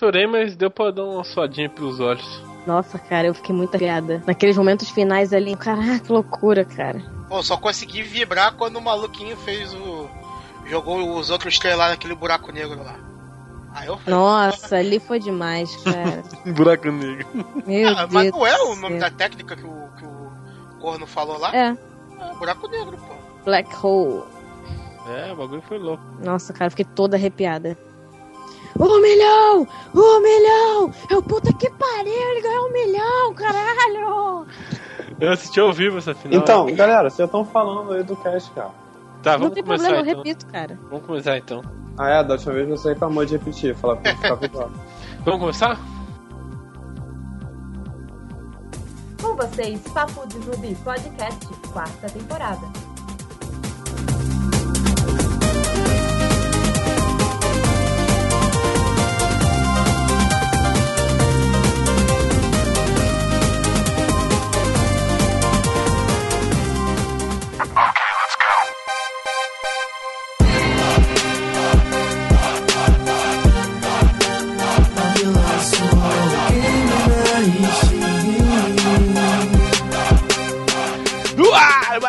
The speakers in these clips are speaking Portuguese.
Chorei, mas deu pra dar uma suadinha pelos olhos. Nossa, cara, eu fiquei muito agriada. Naqueles momentos finais ali, caraca, que loucura, cara. Pô, só consegui vibrar quando o maluquinho fez o. jogou os outros três lá naquele buraco negro lá. Aí eu falei, Nossa, ali foi demais, cara. Buraco negro. Meu ah, Deus. mas não é o nome da técnica que o, que o Corno falou lá? É, É, buraco negro, pô. Black Hole. É, o bagulho foi louco. Nossa, cara, eu fiquei toda arrepiada. Um milhão! Um milhão! Eu puta que pariu, ele ganhou um milhão, caralho! Eu assisti ao vivo essa final. Então, galera, vocês estão falando aí do cast, cara. tá, Não vamos tem começar problema, eu então. repito, cara. Vamos começar então. Ah, é, da última vez você reclamou de repetir, falar que ficava igual. Vamos começar? Com vocês, Papo de Rubi Podcast, quarta temporada.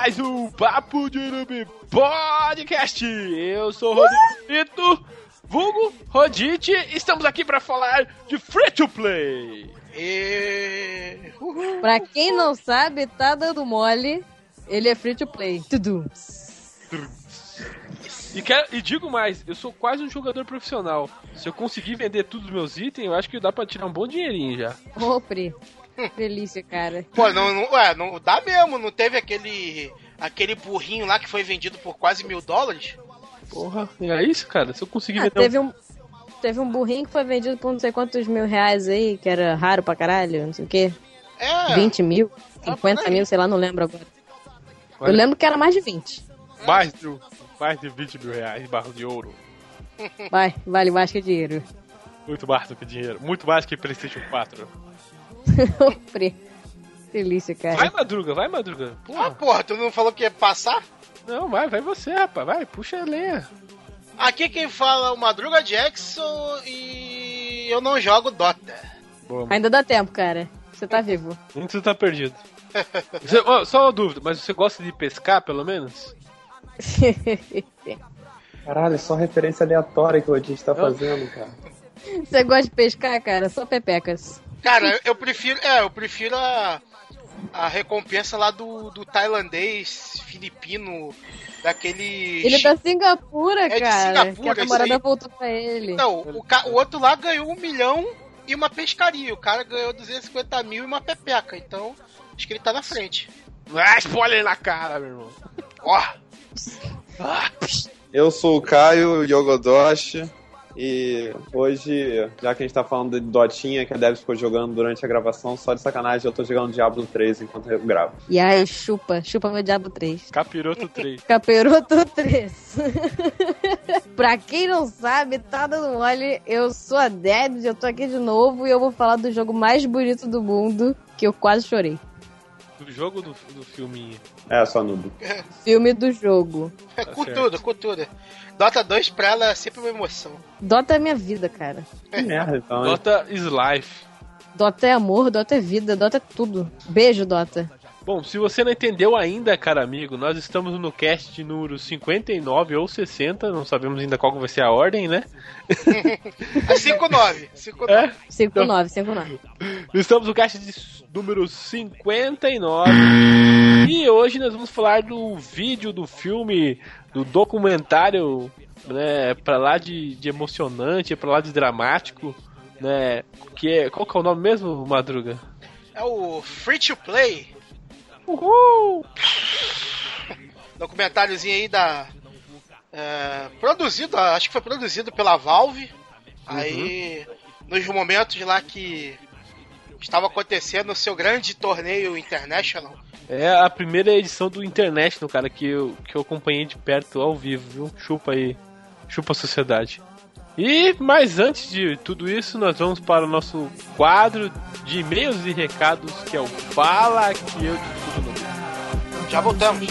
Mais um Papo de Urubi Podcast. Eu sou o Rodrigo Brito, vulgo Rodite. Estamos aqui para falar de Free to Play. E. Uhul. Pra quem não sabe, tá dando mole. Ele é free to play. Tudo. E, quero, e digo mais, eu sou quase um jogador profissional. Se eu conseguir vender todos os meus itens, eu acho que dá pra tirar um bom dinheirinho já. Ô, Pri. Delícia, cara. Pô, não, não, ué, não dá mesmo, não teve aquele. aquele burrinho lá que foi vendido por quase mil dólares? Porra, é isso, cara. Se eu conseguir Ah, teve um. Teve um burrinho que foi vendido por não sei quantos mil reais aí, que era raro pra caralho, não sei o quê. É. 20 mil, Ah, 50 por aí. mil, sei lá, não lembro agora. Olha. Eu lembro que era mais de 20. um mais de, mais de 20 mil reais barro de ouro. Vai, vale mais que dinheiro. Muito mais do que dinheiro. Muito mais que PlayStation 4. Pri. Delícia, Vai, cara. Madruga, vai, Madruga. Ah, Porra. porra, tu não falou que ia passar? Não, vai, vai você, rapaz. Vai, puxa a lenha. Aqui quem fala é o Madruga Jackson e eu não jogo Dota. Boa, Ainda dá tempo, cara. Você tá vivo. Muito você tá perdido. Você- ó, só uma dúvida, mas você gosta de pescar, pelo menos? Caralho, só referência aleatória que o Odin tá fazendo, cara. Você gosta de pescar, cara? Só pepecas. Cara, eu prefiro. É, eu prefiro a, a recompensa lá do, do tailandês, filipino, daquele. Ele é da Singapura, É de cara. Singapura, que a namorada aí. voltou pra ele. Não, o, ca- o outro lá ganhou um milhão e uma pescaria. O cara ganhou 250 mil e uma pepeca. Então, acho que ele tá na frente. Ah, spoiler na cara, meu irmão. Ó, Eu sou o Caio Yogodoshi e hoje, já que a gente tá falando de Dotinha, que a Deb ficou jogando durante a gravação, só de sacanagem eu tô jogando Diablo 3 enquanto eu gravo. E aí, chupa, chupa meu Diabo 3. Capiroto 3. Caperoto 3. pra quem não sabe, tá dando mole. Eu sou a Debs, eu tô aqui de novo e eu vou falar do jogo mais bonito do mundo, que eu quase chorei. Do jogo do, do filminho. É, só noob. Filme do jogo. com certo. tudo, com tudo. Dota 2 pra ela é sempre uma emoção. Dota é minha vida, cara. Que merda, então. Dota is life. Dota é amor, Dota é vida, Dota é tudo. Beijo, Dota. Bom, se você não entendeu ainda, cara amigo, nós estamos no cast número 59 ou 60, não sabemos ainda qual vai ser a ordem, né? É 5-9. 5-9. É? 59, 59. Estamos no cast de número 59. E hoje nós vamos falar do vídeo do filme, do documentário, né, pra lá de, de emocionante, pra lá de dramático, né, que é, qual que é o nome mesmo, Madruga? É o Free to Play. Uhul! Documentáriozinho aí da. é, produzido, acho que foi produzido pela Valve. Aí, nos momentos lá que estava acontecendo o seu grande torneio international. É a primeira edição do International, cara, que eu, que eu acompanhei de perto ao vivo, viu? Chupa aí. Chupa a sociedade. E, mas antes de tudo isso, nós vamos para o nosso quadro de e-mails e recados, que é o Fala que eu te tudo Já voltamos.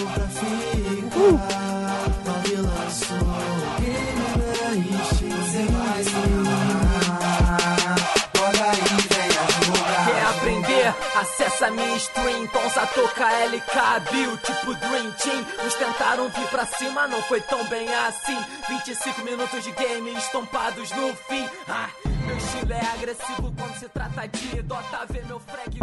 Essa minha stream. Tonsa toca LK, Bill, tipo Dream Team. Uns tentaram vir pra cima, não foi tão bem assim. 25 minutos de game estompados no fim. Ah, meu estilo é agressivo quando se trata de Dota. Vê meu frag.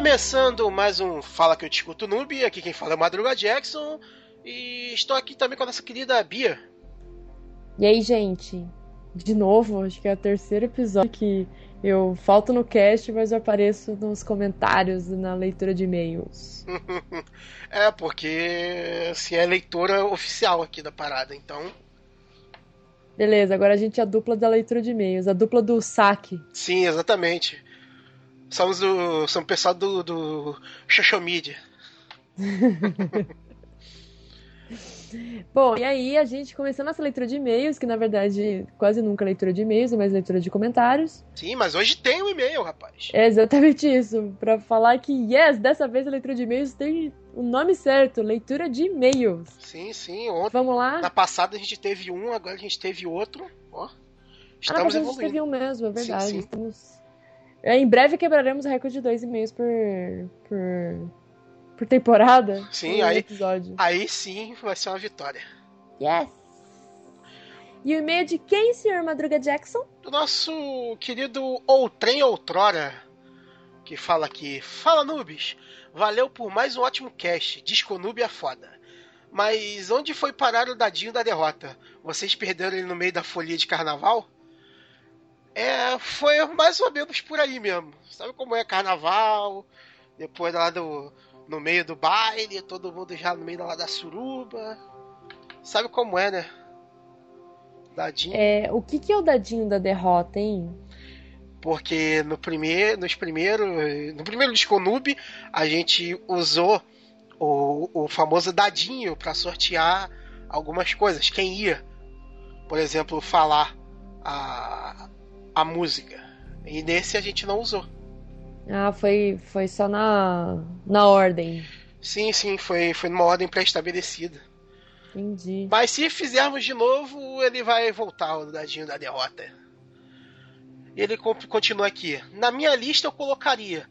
Começando mais um Fala que eu discuto noob, aqui quem fala é o Madruga Jackson e estou aqui também com a nossa querida Bia. E aí, gente? De novo, acho que é o terceiro episódio que eu falto no cast, mas eu apareço nos comentários e na leitura de e-mails. é, porque se é leitora oficial aqui da parada, então. Beleza, agora a gente é a dupla da leitura de e-mails, a dupla do saque. Sim, exatamente. Somos o, somos pessoal do, do social media. Bom, e aí a gente começou nossa leitura de e-mails, que na verdade quase nunca leitura de e-mails, mais leitura de comentários. Sim, mas hoje tem um e-mail, rapaz. É exatamente isso. Pra falar que, yes, dessa vez a leitura de e-mails tem o nome certo, leitura de e-mails. Sim, sim. Ontem, Vamos lá? Na passada a gente teve um, agora a gente teve outro. Ó, ah, estamos ah, evoluindo. a gente teve um mesmo, é verdade. Sim, sim. Estamos... É, em breve quebraremos o recorde de dois e-mails por, por, por temporada. Sim, aí- episódio. Aí sim vai ser uma vitória. Yes! E o e-mail de quem, senhor Madruga Jackson? Do nosso querido Outrem Outrora, que fala aqui: Fala Nubes, valeu por mais um ótimo cast. Disco Noob é foda. Mas onde foi parar o dadinho da derrota? Vocês perderam ele no meio da folia de carnaval? É, foi mais ou menos por aí mesmo. Sabe como é carnaval? Depois lá do. No meio do baile, todo mundo já no meio lá da suruba. Sabe como é, né? Dadinho. É, o que, que é o dadinho da derrota, hein? Porque no primeiro, nos primeiro, no primeiro disco noob, a gente usou o, o famoso dadinho para sortear algumas coisas. Quem ia, por exemplo, falar a, a música. E nesse a gente não usou. Ah, foi, foi só na, na ordem. Sim, sim, foi, foi numa ordem pré-estabelecida. Entendi. Mas se fizermos de novo, ele vai voltar o dadinho da derrota. Ele con- continua aqui. Na minha lista eu colocaria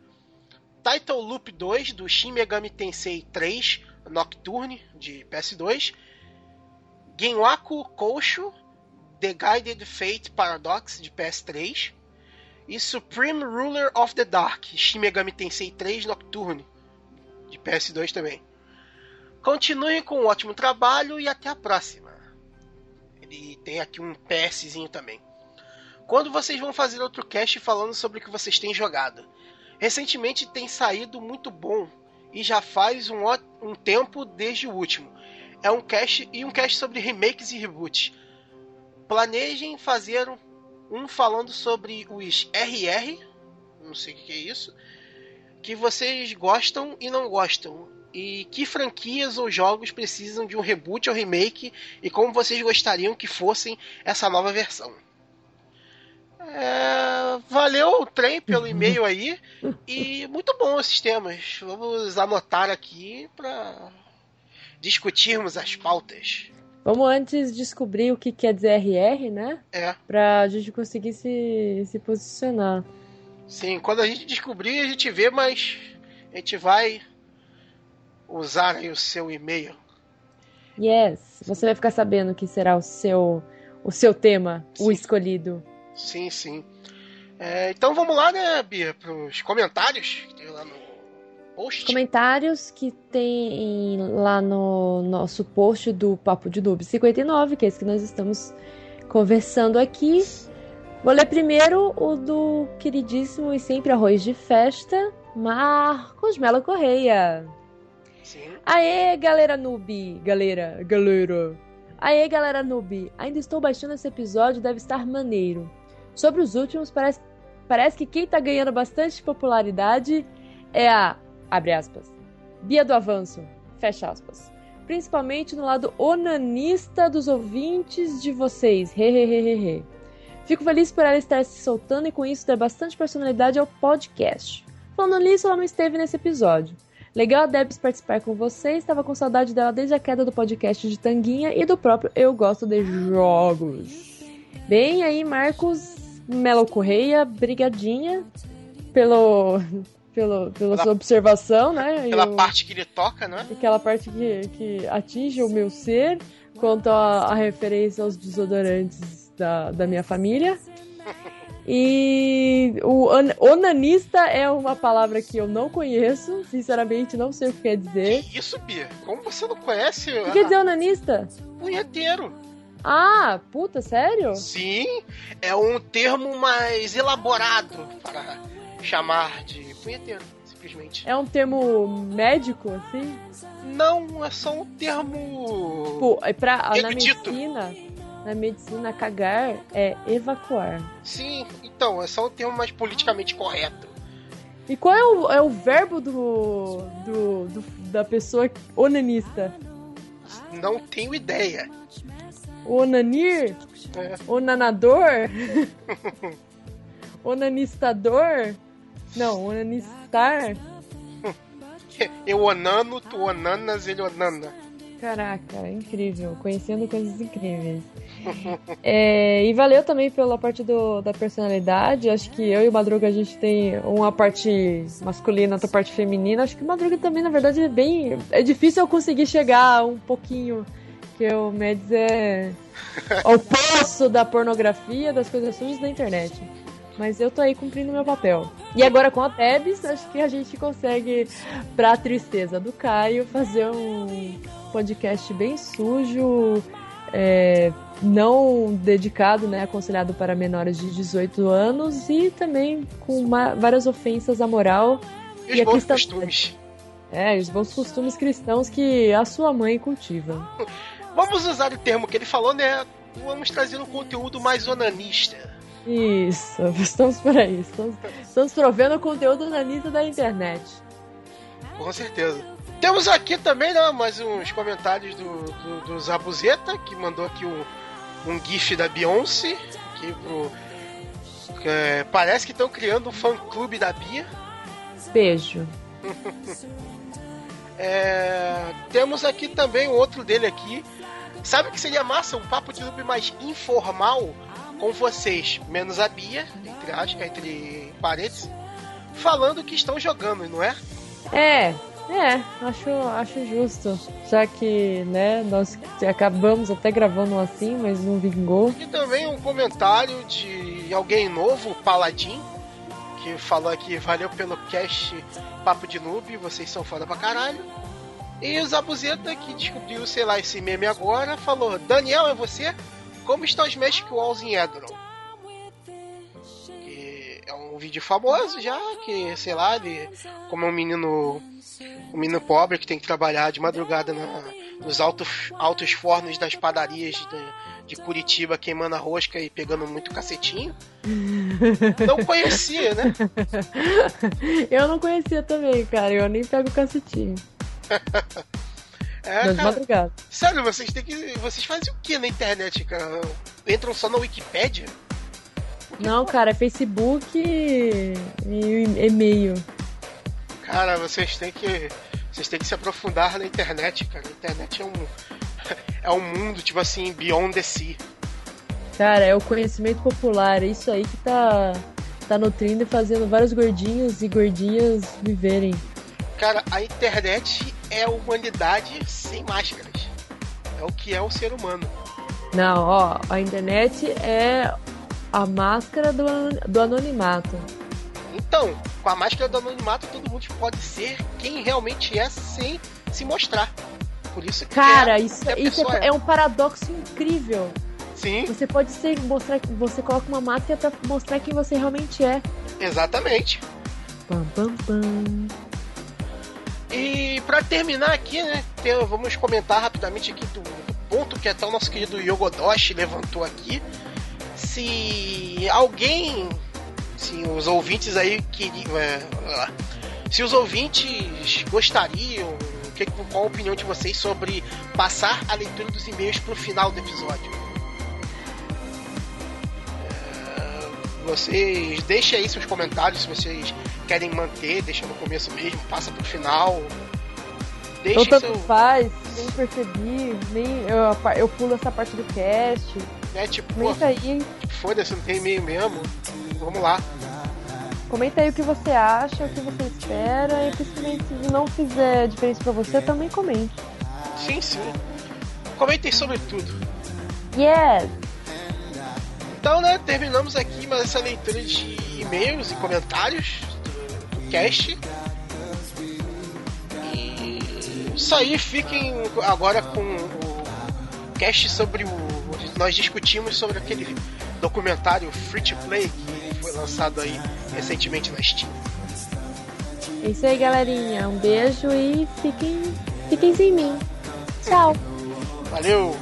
Title Loop 2 do Shin Megami Tensei 3 Nocturne de PS2, Genwaku Koushu The Guided Fate Paradox de PS3 e Supreme Ruler of the Dark Shin Megami Tensei 3 Nocturne de PS2 também. Continuem com um ótimo trabalho e até a próxima. Ele tem aqui um PSzinho também. Quando vocês vão fazer outro cast falando sobre o que vocês têm jogado? Recentemente tem saído muito bom e já faz um, um tempo desde o último. É um cast e um cast sobre remakes e reboots. Planejem fazer um, falando sobre os RR, não sei o que é isso, que vocês gostam e não gostam. E que franquias ou jogos precisam de um reboot ou remake e como vocês gostariam que fossem essa nova versão. É, valeu o trem pelo e-mail aí e muito bom esses temas. Vamos anotar aqui para discutirmos as pautas. Vamos antes descobrir o que quer dizer RR, né? É, Pra gente conseguir se, se posicionar. sim, quando a gente descobrir a gente vê, mas a gente vai usar aí o seu e-mail. Yes, você vai ficar sabendo que será o seu o seu tema, o Sim. escolhido. Sim, sim. É, então vamos lá, né, Bia, pros comentários que tem lá no post. Comentários que tem lá no nosso post do Papo de Noob 59, que é esse que nós estamos conversando aqui. Vou ler primeiro o do queridíssimo e sempre arroz de festa, Marcos Melo Correia. Sim. Aê, galera noob! Galera, galera! Aê, galera noob! Ainda estou baixando esse episódio, deve estar maneiro. Sobre os últimos, parece, parece que quem tá ganhando bastante popularidade é a, abre aspas, Bia do Avanço, fecha aspas. Principalmente no lado onanista dos ouvintes de vocês, hehehehe. Fico feliz por ela estar se soltando e com isso dar bastante personalidade ao podcast. Falando nisso, ela não esteve nesse episódio. Legal a Debs participar com vocês. Estava com saudade dela desde a queda do podcast de Tanguinha e do próprio Eu Gosto de Jogos. Bem aí, Marcos Melo Correia, brigadinha pelo, pelo, pela sua observação, né? Pela Eu- parte que ele toca, né? aquela parte que, que atinge o meu ser, quanto a, a referência aos desodorantes da, da minha família. E o an- onanista é uma palavra que eu não conheço, sinceramente não sei o que quer dizer. Que isso, Bia? Como você não conhece O que quer dizer onanista? punheteiro? Ah, puta, sério? Sim, é um termo mais elaborado para chamar de punheteiro, simplesmente. É um termo médico, assim? Não, é só um termo. Pô, é pra, na medicina, na medicina, cagar é evacuar. Sim, então, é só um termo mais politicamente correto. E qual é o, é o verbo do, do, do- da pessoa onanista? Não tenho ideia. Onanir? É. Onanador? Onanistador? Não, onanistar? Eu onano, tu onanas, ele onana. Caraca, é incrível. Conhecendo coisas incríveis. É, e valeu também pela parte do, da personalidade. Acho que eu e o Madruga a gente tem uma parte masculina, outra parte feminina. Acho que o Madruga também, na verdade, é bem. É difícil eu conseguir chegar um pouquinho. Que o Mads é ao poço da pornografia, das coisas sujas da internet. Mas eu tô aí cumprindo meu papel. E agora com a Tebs, acho que a gente consegue, pra tristeza do Caio, fazer um podcast bem sujo, é, não dedicado, né, aconselhado para menores de 18 anos e também com uma- várias ofensas à moral E E os bons costumes. é, os bons costumes cristãos que a sua mãe cultiva. Vamos usar o termo que ele falou, né? Vamos trazer um conteúdo mais onanista. Isso, estamos por aí. Estamos, estamos provendo o conteúdo na lista da internet. Com certeza. Temos aqui também, né, mais uns comentários do, do, do Zabuzeta, que mandou aqui um, um gif da Beyoncé. Aqui pro, é, parece que estão criando um fã-clube da Bia. Beijo. É, temos aqui também outro dele aqui. Sabe o que seria massa? Um papo de noob mais informal com vocês, menos a Bia, entre, aspas, entre parênteses, falando que estão jogando, não é? É, é, acho, acho justo. Já que, né, nós acabamos até gravando assim, mas não vingou. E também um comentário de alguém novo, Paladin, que falou aqui, valeu pelo cast Papo de Noob, vocês são foda pra caralho. E o Zabuzeta, que descobriu, sei lá, esse meme agora, falou, Daniel, é você? Como estão as Magic Walls em Edron? Que é um vídeo famoso já, que, sei lá, ele, como é um menino um menino pobre que tem que trabalhar de madrugada na- nos altos, altos fornos das padarias de, de Curitiba, queimando a rosca e pegando muito cacetinho. Não conhecia, né? Eu não conhecia também, cara. Eu nem pego cacetinho. É, Mas cara, madrugada. sério, vocês têm que. Vocês fazem o que na internet, cara? Entram só na Wikipédia? Não, cara, é Facebook e e e-mail. Cara, vocês têm que. Vocês têm que se aprofundar na internet, cara. A internet é um. É um mundo, tipo assim, beyond the sea. Cara, é o conhecimento popular. É isso aí que tá, tá nutrindo e fazendo vários gordinhos e gordinhas viverem. Cara, a internet é a humanidade sem máscaras. É o que é o ser humano. Não, ó, a internet é a máscara do, do anonimato. Então, com a máscara do anonimato, todo mundo pode ser quem realmente é sem se mostrar. Por isso que Cara, é, isso, que a isso pessoa é, é um paradoxo incrível. Sim, Você pode ser mostrar, você coloca uma máscara pra mostrar quem você realmente é. exatamente. Pam, pam, pam. E pra terminar aqui, né, tem- vamos comentar rapidamente aqui do, do ponto que até o nosso querido Yogodoshi levantou aqui. Se alguém, se os ouvintes aí queriam, é, se os ouvintes gostariam, o que, qual a opinião de vocês sobre passar a leitura dos e-mails pro final do episódio? Vocês deixem aí seus comentários se vocês querem manter, deixa no começo mesmo, passa pro final. Deixa Ou tanto seu. faz, nem percebi, nem eu, eu pulo essa parte do cast. Né, tipo, Comenta aí, foda-se, não tem e-mail mesmo. Vamos lá. comenta aí o que você acha, o que você espera, e principalmente se não fizer diferença pra você, também comente. Sim, sim. Comentem sobre tudo. Yes! Então, né, terminamos aqui mais essa leitura de e-mails e comentários do, do cast. E isso aí, fiquem agora com o cast sobre o. Nós discutimos sobre aquele documentário Free to Play que foi lançado aí recentemente na Steam. É isso aí, galerinha. Um beijo e fiquem, fiquem sem mim. Tchau! Valeu!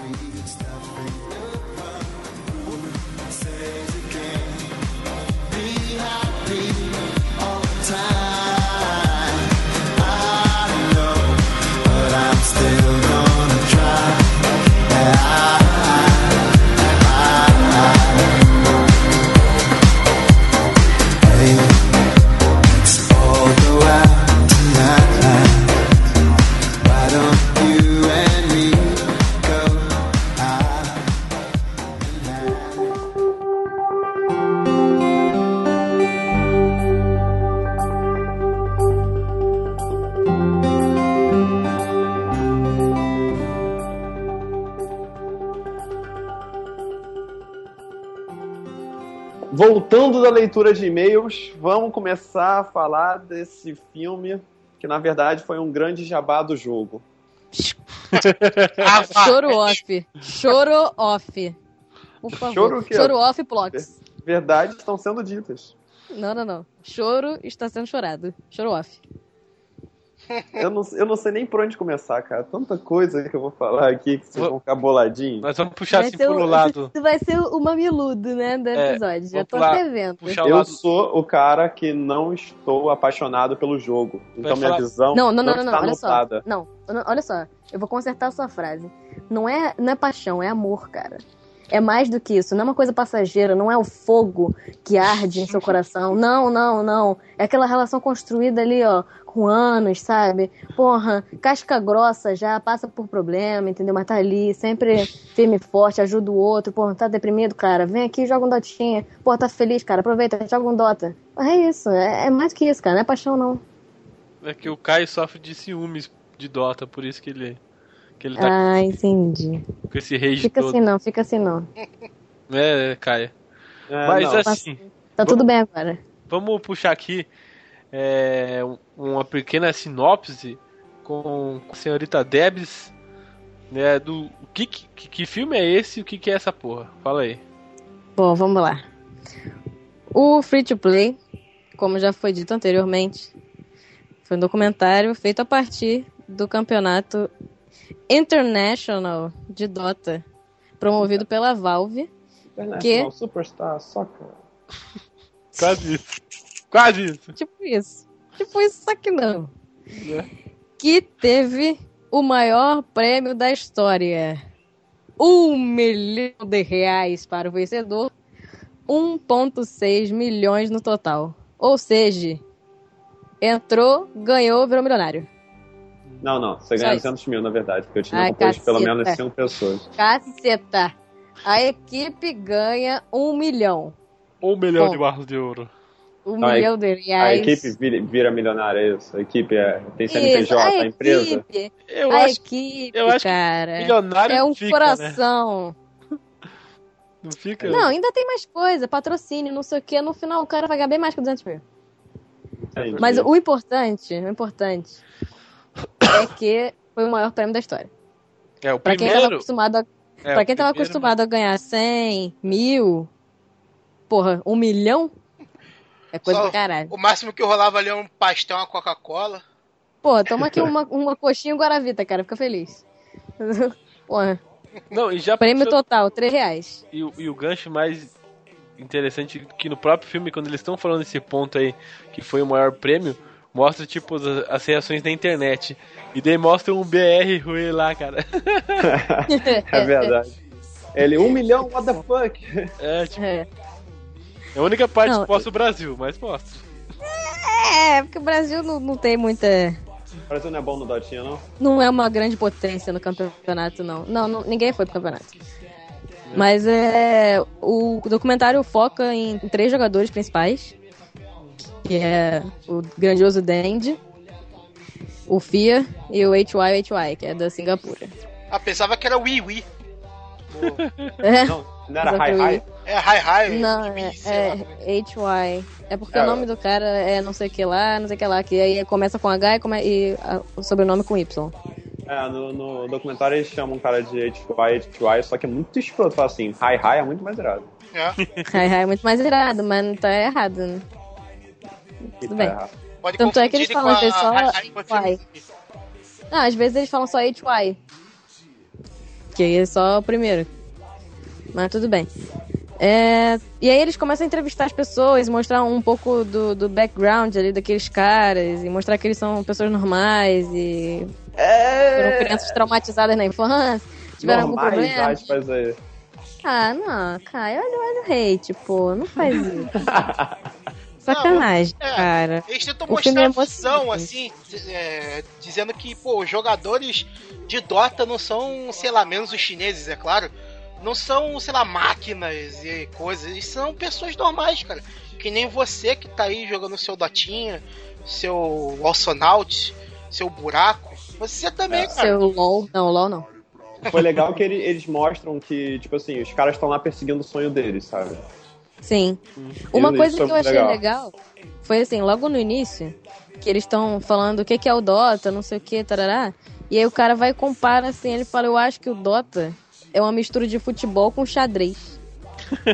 Da leitura de e-mails, vamos começar a falar desse filme que na verdade foi um grande jabá do jogo. Choro off. Choro off. Por favor. Choro? Choro off plots. Verdades estão sendo ditas. Não, não, não. Choro está sendo chorado. Choro off. Eu não, eu não sei nem por onde começar, cara. Tanta coisa que eu vou falar aqui que vocês vão ficar boladinhos. Nós vamos puxar assim ser por o, um lado. Isso vai ser o mamiludo, né, do É, episódio. Já vamos tô até vendo. Eu lado. sou o cara que não estou apaixonado pelo jogo. Então minha falar- visão Não, não, não, não, está não, olha só. anotada. Não, não, olha só. Eu vou consertar a sua frase. Não é, não é paixão, é amor, cara. É mais do que isso. Não é uma coisa passageira, não é o fogo que arde em seu coração. Não, não, não. É aquela relação construída ali, ó, com anos, sabe? Porra, casca grossa já, passa por problema, entendeu? Mas tá ali, sempre firme e forte, ajuda o outro. Porra, tá deprimido, cara? Vem aqui, joga um dotinha. Porra, tá feliz, cara? Aproveita, joga um dota. É isso, é, é mais que isso, cara. Não é paixão, não. É que o Caio sofre de ciúmes de Dota, por isso que ele, que ele tá Ah, entendi. com esse rage Fica todo. assim não, fica assim não. É, Caio. É, Mas não. assim, Tá Vamos- tudo bem agora. vamos puxar aqui é, um- uma pequena sinopse com a senhorita Debs, né, do que, que, que filme é esse e o que, que é essa porra? Fala aí. Bom, vamos lá. O Free to Play, como já foi dito anteriormente, foi um documentário feito a partir do campeonato International de Dota, promovido pela Valve. International Superstar Soccer. Quase isso. Quase isso. Tipo isso. Tipo isso, só que não. Que teve o maior prêmio da história. Um milhão de reais para o vencedor. 1,6 milhões no total. Ou seja, entrou, ganhou, virou milionário. Não, não. Você ganha isso. 200 mil, na verdade. Porque eu tinha Ai, composto pelo menos 5 pessoas. Caceta! A equipe ganha um milhão. Um milhão Bom. de barras de ouro. Um A milhão de A reais. equipe vira, vira milionária, é isso? A equipe é, tem Isso, CNPJ, a, a empresa? equipe, Eu a acho equipe, eu acho que cara. milionário É um fica, né? coração. Não fica? Não, ainda tem mais coisa, patrocínio, não sei o que. No final o cara vai ganhar bem mais que 200 mil. Entendi. Mas o importante, o importante é que foi o maior prêmio da história. É, o Pra quem tava primeiro. acostumado a, é, pra quem tava primeiro- acostumado a ganhar 100, mil, porra, um milhão é coisa Só- do caralho. O máximo que rolava ali é um pastel, uma Coca-Cola. Porra, toma aqui uma, uma coxinha Guaravita, cara, fica feliz. Porra, Não, e já prêmio puxou- total, 3 reais. E, o- e o gancho mais interessante é que no próprio filme, quando eles estão falando desse ponto aí, que foi o maior prêmio, mostra tipo as, as reações da internet. E daí mostra um BR ruim lá, cara. é verdade. Ele, um milhão, what the fuck? É, tipo, É. É a única parte Não, que posto o Brasil, mas posto. É, porque o Brasil não, não tem muita. O Brasil não é bom no Dotinha, não? Não é uma grande potência no campeonato, não. Não, não- ninguém foi pro campeonato. Mas é. O documentário foca em três jogadores principais. Que é o grandioso Dandy, o Fia e o HY HY, que é da Singapura. Ah, pensava que era Wii Wii. É, Não, não era Exatamente. Hi Hi? É Hi Hi. não, Wii, é, é HY. É porque É. o nome do cara é não sei o que lá, não sei o que lá, que aí começa com H e, come- e a- o sobrenome com Y. É, no, no documentário eles chamam um cara de HY, HY, só que é muito escroto. Fala assim, Hi Hi é muito mais irado. É. Hi Hi é muito mais irado, mas não tá errado, né? Tudo tá bem. errado. Pode Tanto é que eles falam a só Hi Hi. Não, às vezes eles falam só HY. Que aí é só o primeiro. Mas tudo bem. É, e aí eles começam a entrevistar as pessoas, mostrar um pouco do, do background ali daqueles caras, e mostrar que eles são pessoas normais e foram crianças traumatizadas na infância, tiveram algum Normais, problema. aspas aí. Ah, não, Caio, olha, olha o hate, pô, não faz isso. Sacanagem, é. cara. Eles tentam O filme mostrar é a visão, assim, é, dizendo que, pô, os jogadores de Dota não são, sei lá, menos os chineses, é claro, não são, sei lá, máquinas e coisas, eles são pessoas normais, cara. Que nem você que tá aí jogando seu Dotinha, seu Alsonaut, seu buraco. Você também, cara. Seu LOL. Não, LOL não. Foi legal que ele- eles mostram que, tipo assim, os caras estão lá perseguindo o sonho deles, sabe? Sim. Uma Isso coisa que eu achei legal. legal. foi assim, logo no início, que eles estão falando o que que é o Dota, não sei o que, tarará. E aí o cara vai e compara assim, ele fala, eu acho que o Dota é uma mistura de futebol com xadrez.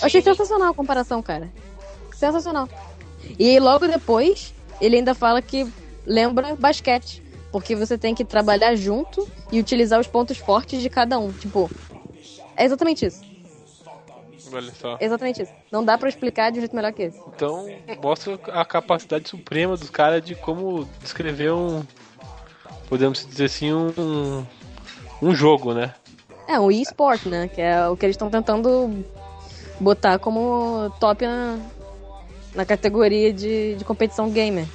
Eu achei sensacional a comparação, cara. Sensacional. E aí logo depois, ele ainda fala que lembra basquete. Porque você tem que trabalhar junto e utilizar os pontos fortes de cada um. Tipo, é exatamente isso. Olha só. Exatamente isso. Não dá pra explicar de um jeito melhor que esse. Então, mostra a capacidade suprema dos caras de como descrever um. Podemos dizer assim, um. Um jogo, né? É, o e-sport, né? Que é o que eles estão tentando botar como top na, na categoria de, de competição gamer.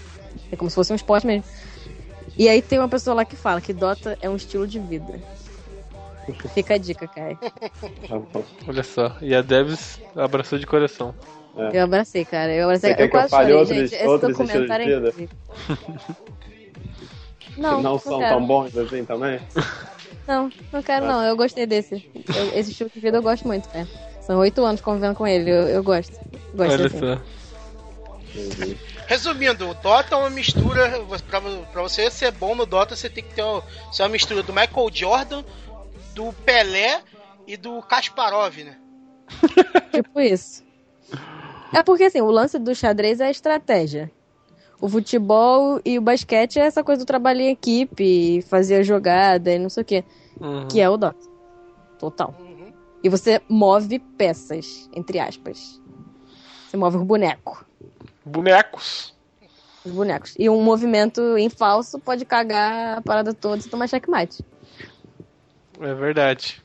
É como se fosse um esporte mesmo. E aí tem uma pessoa lá que fala que Dota é um estilo de vida. Fica a dica, Kai. Bom. Olha só. E a Debs abraçou de coração. Eu abracei, cara. Eu abracei. Você quer eu que eu quase fale chorei, outros- gente. Esse outros estilos documentário de é vida? incrível. Que Não, não não são quero. tão bons assim também? Não, não quero não. Eu gostei desse. Eu- esse estilo de vida eu gosto muito, cara. São oito anos convivendo com ele. Eu, eu gosto. Gosto Olha assim. só. Resumindo, o Dota é uma mistura. Pra, pra você ser bom no Dota, você tem que ter uma, ser uma mistura do Michael Jordan, do Pelé e do Kasparov, né? Tipo isso. É porque assim, o lance do xadrez é a estratégia. O futebol e o basquete é essa coisa do trabalho em equipe, fazer a jogada e não sei o quê. Uhum. Que é o Dota. Total. Uhum. E você move peças, entre aspas. Você move o boneco. Bonecos. Os bonecos. E um movimento em falso pode cagar a parada toda e tomar checkmate. É verdade.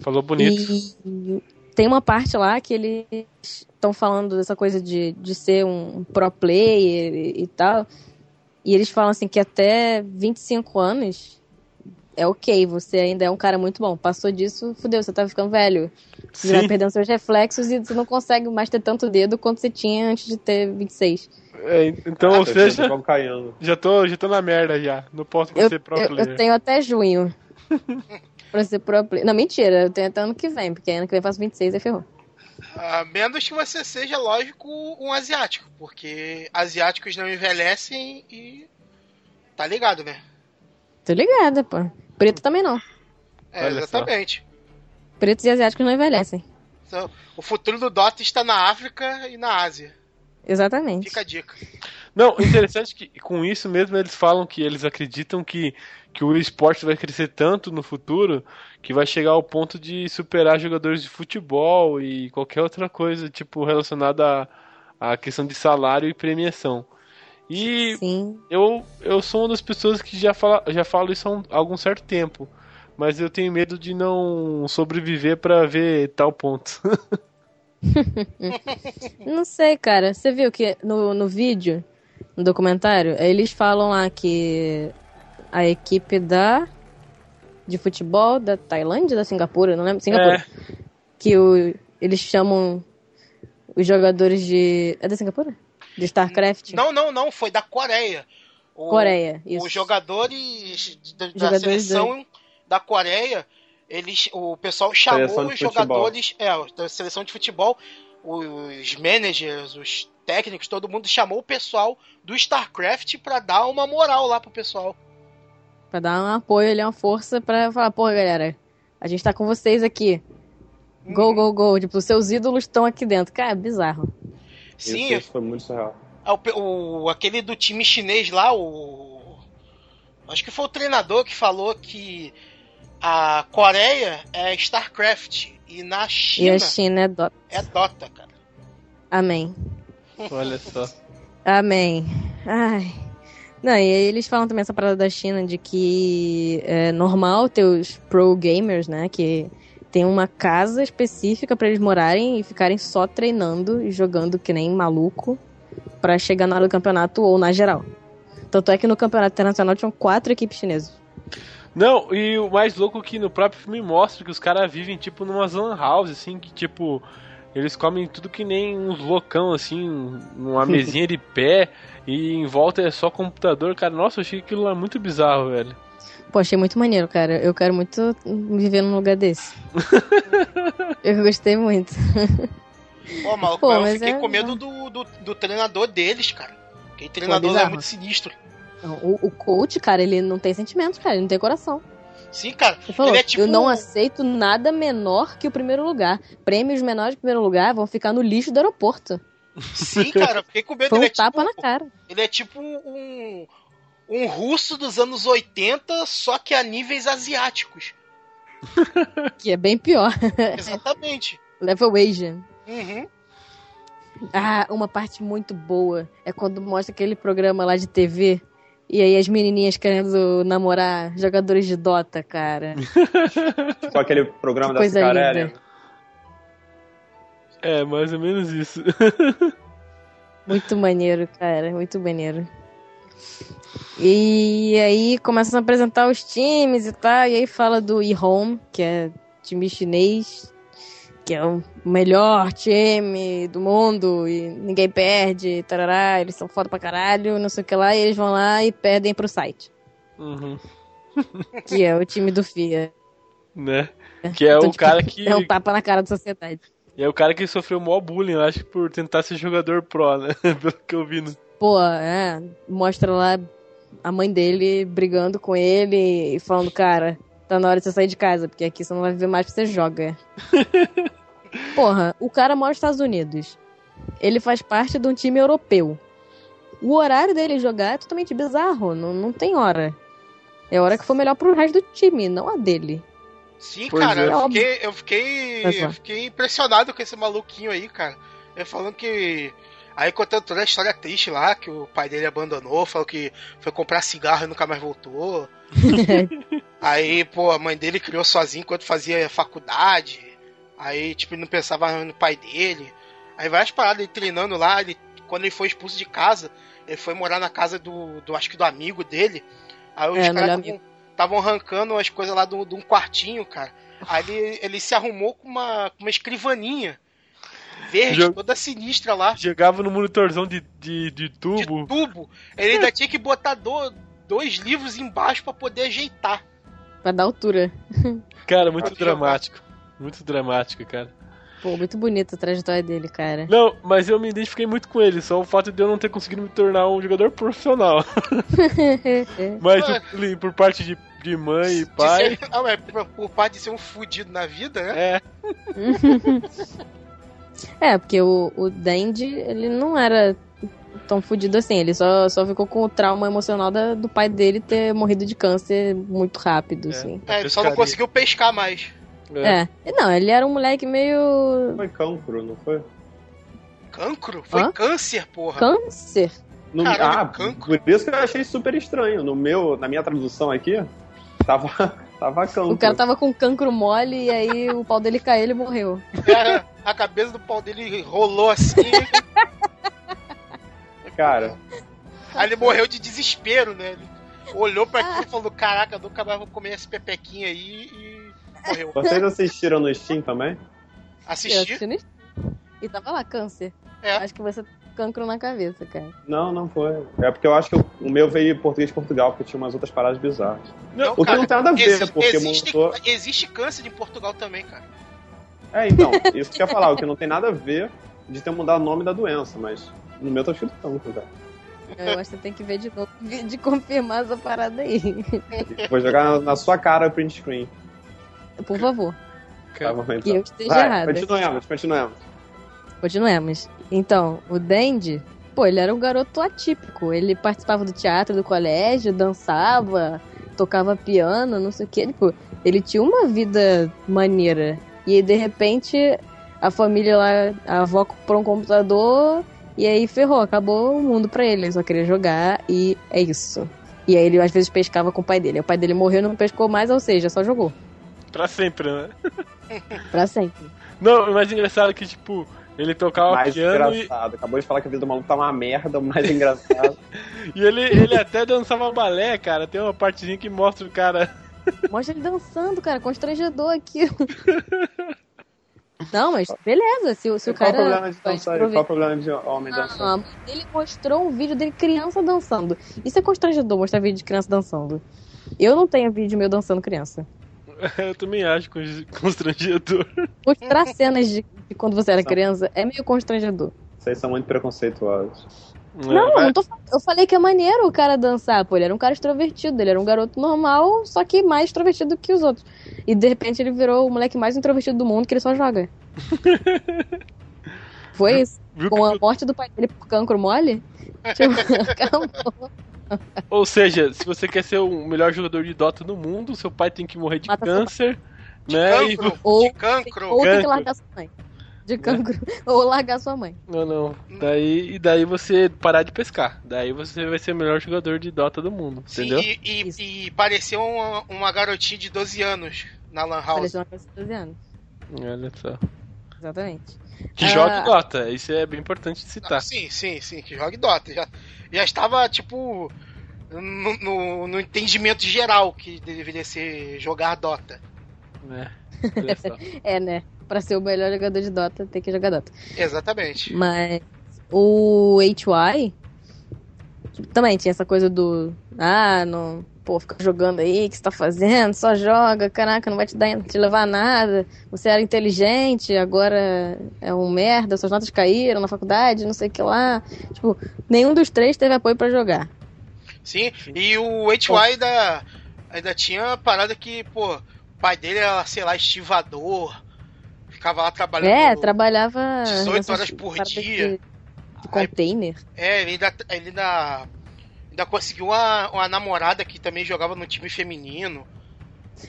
Falou bonito. E tem uma parte lá que eles estão falando dessa coisa de, de ser um pro player e, e tal. E eles falam assim que até 25 anos é ok, você ainda é um cara muito bom. Passou disso, fudeu, você tá ficando velho. Você vai Sim. perdendo seus reflexos e você não consegue mais ter tanto dedo quanto você tinha antes de ter 26. É, então, ou Eu sei, seja, já tô, já tô na merda já. Não posso Eu, ser pro eu, player. eu tenho até junho pra ser pro player. Não, mentira, eu tenho até ano que vem, porque ano que vem eu faço 26 e ferrou. A menos que você seja, lógico, um asiático, porque asiáticos não envelhecem e. Tá ligado, né? Tô ligada, pô. Preto também não. É, Olha só. exatamente. Pretos e asiáticos não envelhecem. Então, o futuro do Dota está na África e na Ásia. Exatamente. Fica a dica. Não, interessante que com isso mesmo eles falam que eles acreditam que, que o esporte vai crescer tanto no futuro que vai chegar ao ponto de superar jogadores de futebol e qualquer outra coisa, tipo, relacionada à, à questão de salário e premiação. E Sim. eu, eu sou uma das pessoas que já, fala, já falo isso há um- há algum certo tempo. Mas eu tenho medo de não sobreviver pra ver tal ponto. Não sei, cara. Você viu que no, no vídeo, no documentário, eles falam lá que a equipe da de futebol da Tailândia, da Singapura, não lembro, Singapura, É, que o, eles chamam os jogadores de é da Singapura? De StarCraft? Não, não, não, foi da Coreia. O- Coreia, isso. Os jogadores da, Jogadores seleção da Coreia, eles, o pessoal chamou os futebol. jogadores, é, da seleção de futebol, os managers, os técnicos, todo mundo chamou o pessoal do StarCraft pra dar uma moral lá pro pessoal. Pra dar um apoio ali, uma força pra falar, pô, galera, a gente tá com vocês aqui. Go, go, go. Tipo, os seus ídolos estão aqui dentro. Cara, é bizarro. Sim, Isso, foi muito surreal. É o, o- aquele do time chinês lá, o. Acho que foi o treinador que falou que a Coreia é StarCraft e na E China a China é Dota. é Dota, cara. Amém. olha só. Amém. Ai. Não, e eles falam também essa parada da China de que é normal ter os pro gamers, né? Que tem uma casa específica pra eles morarem e ficarem só treinando e jogando que nem maluco pra chegar na hora do campeonato ou na geral. Tanto é que no campeonato internacional tinham quatro equipes chinesas. Não, e o mais louco é que no próprio filme mostra que os caras vivem tipo numa lan house, assim, que tipo. Eles comem tudo que nem uns loucão, assim, numa mesinha de pé, e em volta é só computador, cara. Nossa, eu achei aquilo lá muito bizarro, velho. Pô, achei muito maneiro, cara. Eu quero muito viver num lugar desse. eu gostei muito. Pô, maluco, Pô, mas eu fiquei é- com medo do, do, do treinador deles, cara. Aquele treinador é muito sinistro. O, o coach, cara, ele não tem sentimentos, cara. Ele não tem coração. Sim, cara. Ele falou, ele é tipo. eu não aceito nada menor que o primeiro lugar. Prêmios menores que o primeiro lugar vão ficar no lixo do aeroporto. Sim, cara, eu fiquei com medo. Foi Ele um é, tapa tipo, na cara. ele é tipo um. Um russo dos anos 80, só que a níveis asiáticos. Que é bem pior. Exatamente. Level Asian. Uhum. Ah, uma parte muito boa é quando mostra aquele programa lá de TV. E aí as menininhas querendo namorar jogadores de Dota, cara. Tipo aquele programa Que da coisa Cicarelli. linda. É, mais ou menos isso. Muito maneiro, cara. Muito maneiro. E aí começam a apresentar os times e tal. E aí fala do E-Home, que é time chinês, que é o melhor time do mundo e ninguém perde, tarará, eles são foda pra caralho, não sei o que lá, e eles vão lá e perdem pro site, Uhum. que é o time do FIA. Né? Que é Então, o tipo, cara que. É um tapa na cara da sociedade. É o cara que sofreu maior bullying, eu acho, por tentar ser jogador pro, né? Pelo que eu vi no. Pô, é, mostra lá a mãe dele brigando com ele e falando, cara, tá na hora de você sair de casa, porque aqui você não vai viver mais porque você joga. Porra, o cara mora nos Estados Unidos. Ele faz parte de um time europeu. O horário dele jogar é totalmente bizarro, não, não tem hora. É a hora que for melhor pro resto do time, não a dele. Sim, Pois cara, é. eu fiquei, eu fiquei. Ó. Eu fiquei impressionado com esse maluquinho aí, cara. Ele falando que. Aí contando toda a história triste lá, que o pai dele abandonou, falou que foi comprar cigarro e nunca mais voltou. Aí, pô, a mãe dele criou sozinho enquanto fazia faculdade. Aí, tipo, ele não pensava no pai dele. Aí várias paradas, ele treinando lá, ele, quando ele foi expulso de casa, ele foi morar na casa do, do acho que do amigo dele. Aí os É, caras. Estavam arrancando as coisas lá de um de um quartinho, cara. Aí ele, ele se arrumou com uma, com uma escrivaninha verde, Jo- toda sinistra lá, Jogava no monitorzão de, de, de de tubo. tubo. Ele ainda tinha que botar do- dois livros embaixo pra poder ajeitar. Pra dar altura. Cara, muito dramático. Muito dramático, cara. Pô, muito bonita a trajetória dele, cara. Não, mas eu me identifiquei muito com ele, só o fato de eu não ter conseguido me tornar um jogador profissional. Mas Ué. o bullying por parte de, de mãe e De pai. ser- não, é, por, por parte de ser um fudido na vida, né? É, É, porque o, o Dandy, ele não era tão fudido assim. Ele só, só ficou com o trauma emocional da- do pai dele ter morrido de câncer muito rápido, assim. É, ele só não conseguiu pescar mais. É. É. Não, ele era um moleque meio. Foi cancro, não foi? Cancro? Foi Hã? câncer, porra. câncer. No, Caralho, ah, cancro. por isso que eu achei super estranho. No meu, na minha tradução aqui, tava, Tava cancro. O cara tava com cancro mole e aí o pau dele caiu e ele morreu. É, a cabeça do pau dele rolou assim. Cara, aí ele morreu de desespero, né? Ele olhou pra aquilo e falou: Caraca, nunca mais vou comer esse pepequinha aí e morreu. vocês assistiram no Steam também? Eu Assisti? assisti no- E tava lá, câncer. É. Acho que você cancro na cabeça, cara. Não, não foi. É porque eu acho que o meu veio em português de Portugal, porque tinha umas outras paradas bizarras. Não, O que cara, não tem nada a ver, exi- porque existe, montou- existe câncer em Portugal também, cara. É, então, isso que eu ia falar, o que não tem nada a ver de ter mudado o nome da doença, mas no meu tá escrito cancro, cara. Eu acho que você tem que ver de novo, de confirmar essa parada aí. Vou jogar na, na sua cara o print screen. Por favor. Tá Que então. eu esteja Vai, errada. continuemos, continuemos. Continuemos. Então, o Dandy, pô, ele era um garoto atípico. Ele participava do teatro do colégio, dançava, tocava piano, não sei o que. Tipo, ele tinha uma vida maneira. E aí, de repente, a família lá, a avó comprou um computador e aí ferrou, acabou o mundo pra ele. Ele só queria jogar e é isso. E aí ele às vezes pescava com o pai dele. O pai dele morreu e não pescou mais, ou seja, só jogou. Pra sempre, né? Pra sempre. Não, o mais engraçado é que, tipo, ele tocava Mais piano e, engraçado. Acabou de falar que a vida do maluco tá uma merda, o mais engraçado. e ele, ele até dançava balé, cara. Tem uma partezinha que mostra o cara. Mostra ele dançando, cara, constrangedor aquilo. Não, mas beleza, se, o- se o Qual cara. problema de dançar? Qual o problema de homem Não, dançando? ele mostrou um vídeo dele criança dançando. Isso é constrangedor mostrar vídeo de criança dançando. Eu não tenho vídeo meu dançando criança. Eu também acho con- constrangedor. Mostrar cenas de, de quando você era criança é meio constrangedor. Vocês são muito preconceituosos. Não, É, não tô falando. Eu falei que é maneiro o cara dançar, pô. Ele era um cara extrovertido, ele era um garoto normal, só que mais extrovertido que os outros. E de repente ele virou o moleque mais introvertido do mundo que ele só joga. Foi isso. Viu Com a morte do pai dele por cancro mole? Tipo, acabou. Ou seja, se você quer ser o melhor jogador de Dota do mundo, seu pai tem que morrer de Mata câncer, De né? E- cancro, Ou- de cancro. Ou tem que largar sua mãe. De cancro. Ou largar sua mãe. Não, não. Daí, e daí você parar de pescar. Daí você vai ser o melhor jogador de Dota do mundo, Sim, entendeu? e, e, e pareceu uma, uma garotinha de 12 anos na Lan House. Pareceu uma criança de 12 anos. Olha só. Exatamente. Que Ah. joga Dota, isso é bem importante de Ah, citar. sim, sim, sim, que joga Dota. Já, já estava, tipo, no, no, no entendimento geral que deveria ser jogar Dota. né? Só. É, né? Pra ser o melhor jogador de Dota, tem que jogar Dota. Exatamente. Mas o HY também tinha essa coisa do. Ah, não. Pô, fica jogando aí, o que você tá fazendo? Só joga, caraca, não vai te, dar, te levar a nada. Você era inteligente, agora é um merda, suas notas caíram na faculdade, não sei o que lá. Tipo, nenhum dos três teve apoio pra jogar. Sim, e o HY ainda, ainda tinha parada que, pô, o pai dele era, sei lá, estivador, ficava lá trabalhando. É, trabalhava. 18 nessas horas por dia. De, de container. É, ele ainda, ele ainda, ainda conseguiu uma, uma namorada que também jogava no time feminino.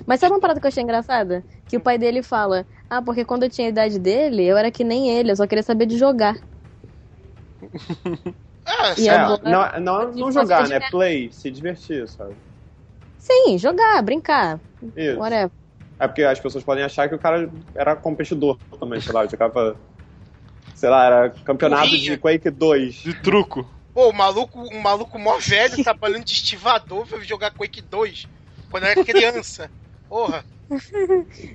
Mas sabe uma parada que eu achei engraçada? Que o pai dele fala: Ah, porque quando eu tinha a idade dele, eu era que nem ele, eu só queria saber de jogar. E É, agora- não, não, não jogar, né? Play, se divertir, sabe? Sim, jogar, brincar, Isso. whatever. É porque as pessoas podem achar que o cara era competidor também, sei lá, jogava. Sei lá, era campeonato Corria. de Quake 2. De truco. Pô, o maluco, um maluco mó velho trabalhando de estivador foi jogar Quake 2 quando era criança. Porra,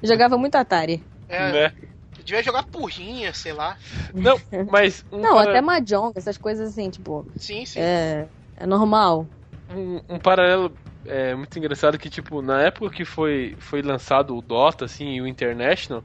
Jogava muito Atari. é, Né? devia jogar porrinha, sei lá. Não, mas. Um Não, para- até Mahjong, essas coisas assim, tipo, Sim, sim. é, é normal. um, um paralelo é, muito engraçado que, tipo, na época que foi, foi lançado o Dota, assim, e o International,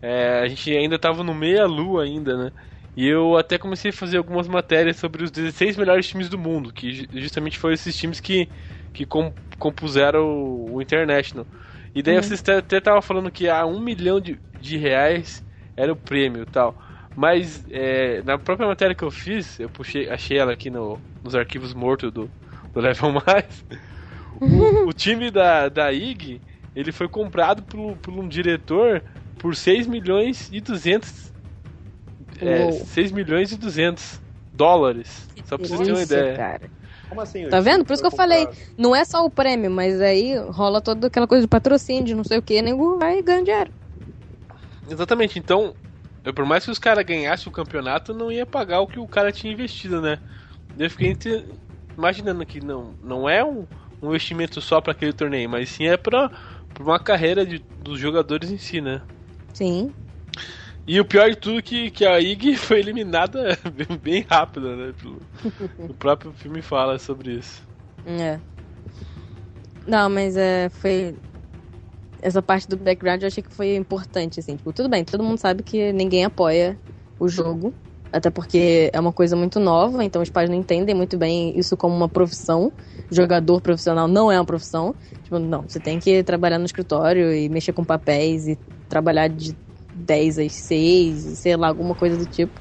é, a gente ainda tava no meia-lua ainda, né? E eu até comecei a fazer algumas matérias sobre os 16 melhores times do mundo, que ju- justamente foram esses times que, que com- compuseram o, o International. E daí Uhum. vocês até- estavam falando que a um milhão de, de reais era o prêmio e tal. Mas é, na própria matéria que eu fiz, eu puxei, achei ela aqui no, nos arquivos mortos do, do Level Mais. O, o time da, da IG, ele foi comprado por, por um diretor por 6 milhões e 200 é, Uou. 6 milhões e 200 dólares. Só pra vocês terem uma ideia. cara. Como assim? Tá vendo? Por isso que eu falei, não é só o prêmio, mas aí rola toda aquela coisa de patrocínio, de não sei o que, nego vai ganhando dinheiro. Exatamente, então, eu, por mais que os caras ganhassem o campeonato, não ia pagar o que o cara tinha investido, né? Eu fiquei ente- imaginando que não, não é um, um investimento só pra aquele torneio, mas sim é pra, pra uma carreira de, dos jogadores em si, né? Sim. E o pior de tudo é que, que a IG foi eliminada bem- rápida, né? O próprio filme fala sobre isso. É. Não, mas é, foi. Essa parte do background eu achei que foi importante, assim. Tipo, tudo bem, todo mundo sabe que ninguém apoia o jogo. Até porque é uma coisa muito nova, então os pais não entendem muito bem isso como uma profissão. Jogador profissional não é uma profissão. Tipo, não, você tem que trabalhar no escritório e mexer com papéis e trabalhar de 10 às 6, sei lá, alguma coisa do tipo.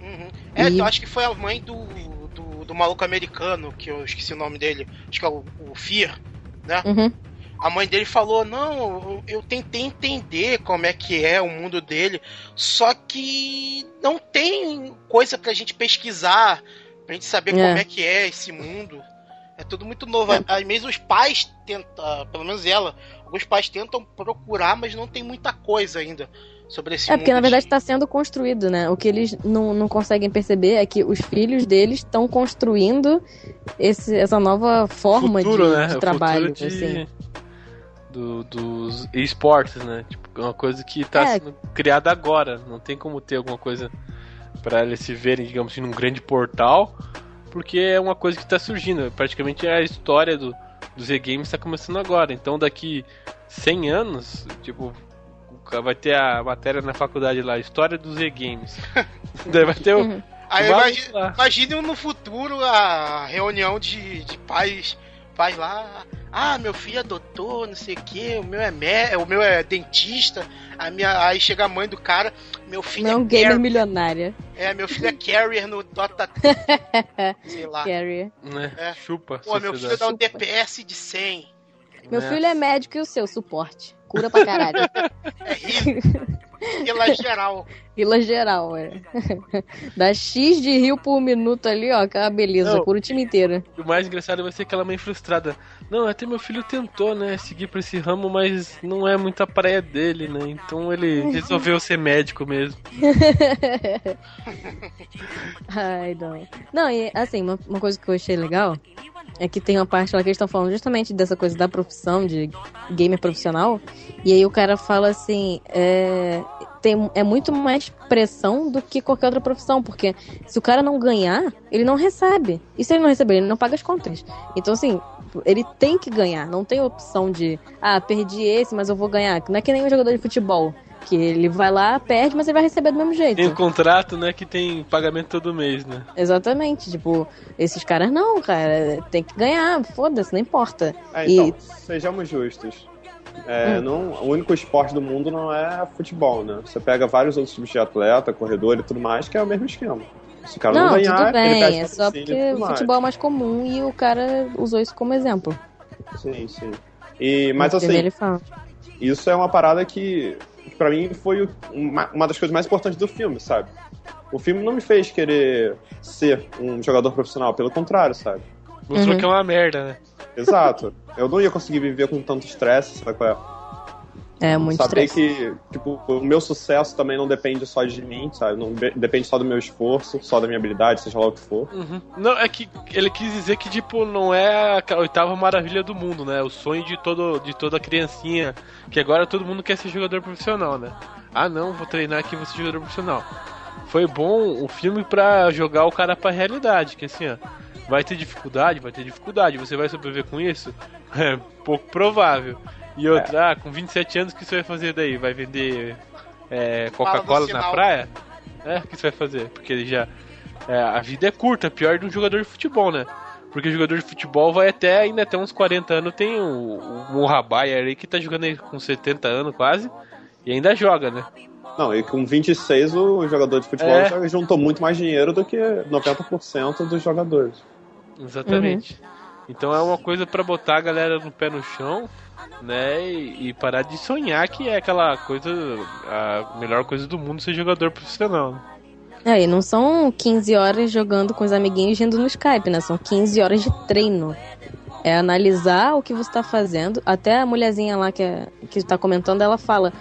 Uhum. É, E- eu acho que foi a mãe do, do, do maluco americano, que eu esqueci o nome dele. Acho que é o, o Fear, né? Uhum. A mãe dele falou: Não, eu- tentei entender como é que é o mundo dele, só que não tem coisa pra gente pesquisar, pra gente saber É. como é que é esse mundo. É tudo muito novo. Às vezes os pais tentam, pelo menos ela, alguns pais tentam procurar, mas não tem muita coisa ainda sobre esse É mundo. porque na verdade de- está sendo construído, né? O que eles não, não conseguem perceber é que os filhos deles estão construindo esse, essa nova forma futuro, de, né? de trabalho. de- assim. do- dos esportes, né? Tipo, é uma coisa que tá É. sendo criada agora. Não tem como ter alguma coisa pra eles se verem, digamos assim, num grande portal, porque é uma coisa que tá surgindo. Praticamente a história do, dos E-Games tá começando agora. Então daqui 100 anos, tipo, vai ter a matéria na faculdade lá, História dos E-Games. Daí vai ter o. Uhum. Aí Vai imagine, no futuro a reunião de, de pais, pais lá. Ah, meu filho é doutor, não sei o que, o meu é mé, o meu é dentista. A minha, aí chega a mãe do cara, meu filho Não é um é, gamer carrier, milionária. é meu filho é carrier no Dota, sei lá. Carrier. Né? É. Chupa. Pô, meu filho dá um DPS de 100. Meu É. filho é médico e o seu, suporte. Cura pra caralho. Pela geral. Vila geral, é. Dá X de rio por minuto ali, ó, aquela beleza. Não. Cura o time inteiro. E o mais engraçado vai ser aquela mãe frustrada. Não, até meu filho tentou, né, seguir pra esse ramo, mas não é muita praia dele, né? Então ele resolveu ser médico mesmo. Ai, não. Não, e assim, uma, uma coisa que eu achei legal é que tem uma parte lá que eles estão falando justamente dessa coisa da profissão, de gamer profissional. E aí o cara fala assim: é, tem, é muito mais pressão do que qualquer outra profissão, porque se o cara não ganhar, ele não recebe. E se ele não receber, ele não paga as contas. Então, assim. Ele tem que ganhar, não tem opção de, ah, perdi esse, mas eu vou ganhar. Não é que nem um jogador de futebol, que ele vai lá, perde, mas ele vai receber do mesmo jeito. Tem um contrato, né, que tem pagamento todo mês, né? Exatamente, tipo, esses caras não, cara, tem que ganhar, foda-se, não importa. É, E- então, sejamos justos. É, não, o único esporte do mundo não é futebol, né? Você pega vários outros tipos de atleta, corredor e tudo mais, que é o mesmo esquema. Se o cara não, Não, ganhar, tudo ele perde bem, é só e porque mais. futebol é mais comum e o cara usou isso como exemplo. Sim, sim. E, mas assim, ele isso é uma parada que, que para mim foi uma, uma das coisas mais importantes do filme, sabe? O filme não me fez querer ser um jogador profissional, pelo contrário, sabe? Mostrou Uhum. que é uma merda, né? Exato. Eu não ia conseguir viver com tanto estresse, sabe qual é? É muito Saber estresse. que, tipo, o meu sucesso também não depende só de mim, sabe? Não depende só do meu esforço, só da minha habilidade, seja lá o que for. Uhum. Não, é que ele quis dizer que, tipo, não é a oitava maravilha do mundo, né? O sonho de, todo, de toda criancinha, que agora todo mundo quer ser jogador profissional, né? Ah, não, vou treinar aqui, vou ser jogador profissional. Foi bom o filme pra jogar o cara pra realidade, que assim, ó, vai ter dificuldade, vai ter dificuldade, você vai sobreviver com isso? É pouco provável. E outra, ah, com 27 anos, o que você vai fazer daí? Vai vender é, Coca-Cola na praia? É, o que você vai fazer? Porque ele já. é, a vida é curta, pior de um jogador de futebol, né? Porque o jogador de futebol vai até ainda até uns 40 anos. Tem o, o Mohabai aí que tá jogando aí com 70 anos quase. E ainda joga, né? Não, e com 26 o jogador de futebol É. já juntou muito mais dinheiro do que 90% dos jogadores. Exatamente. Então é uma coisa pra botar a galera no pé no chão, né? E, e parar de sonhar que é aquela coisa, a melhor coisa do mundo ser jogador profissional. né? É, e não são 15 horas jogando com os amiguinhos indo no Skype, né? São 15 horas de treino. É analisar o que você tá fazendo. Até a mulherzinha lá que, é, que tá comentando, ela fala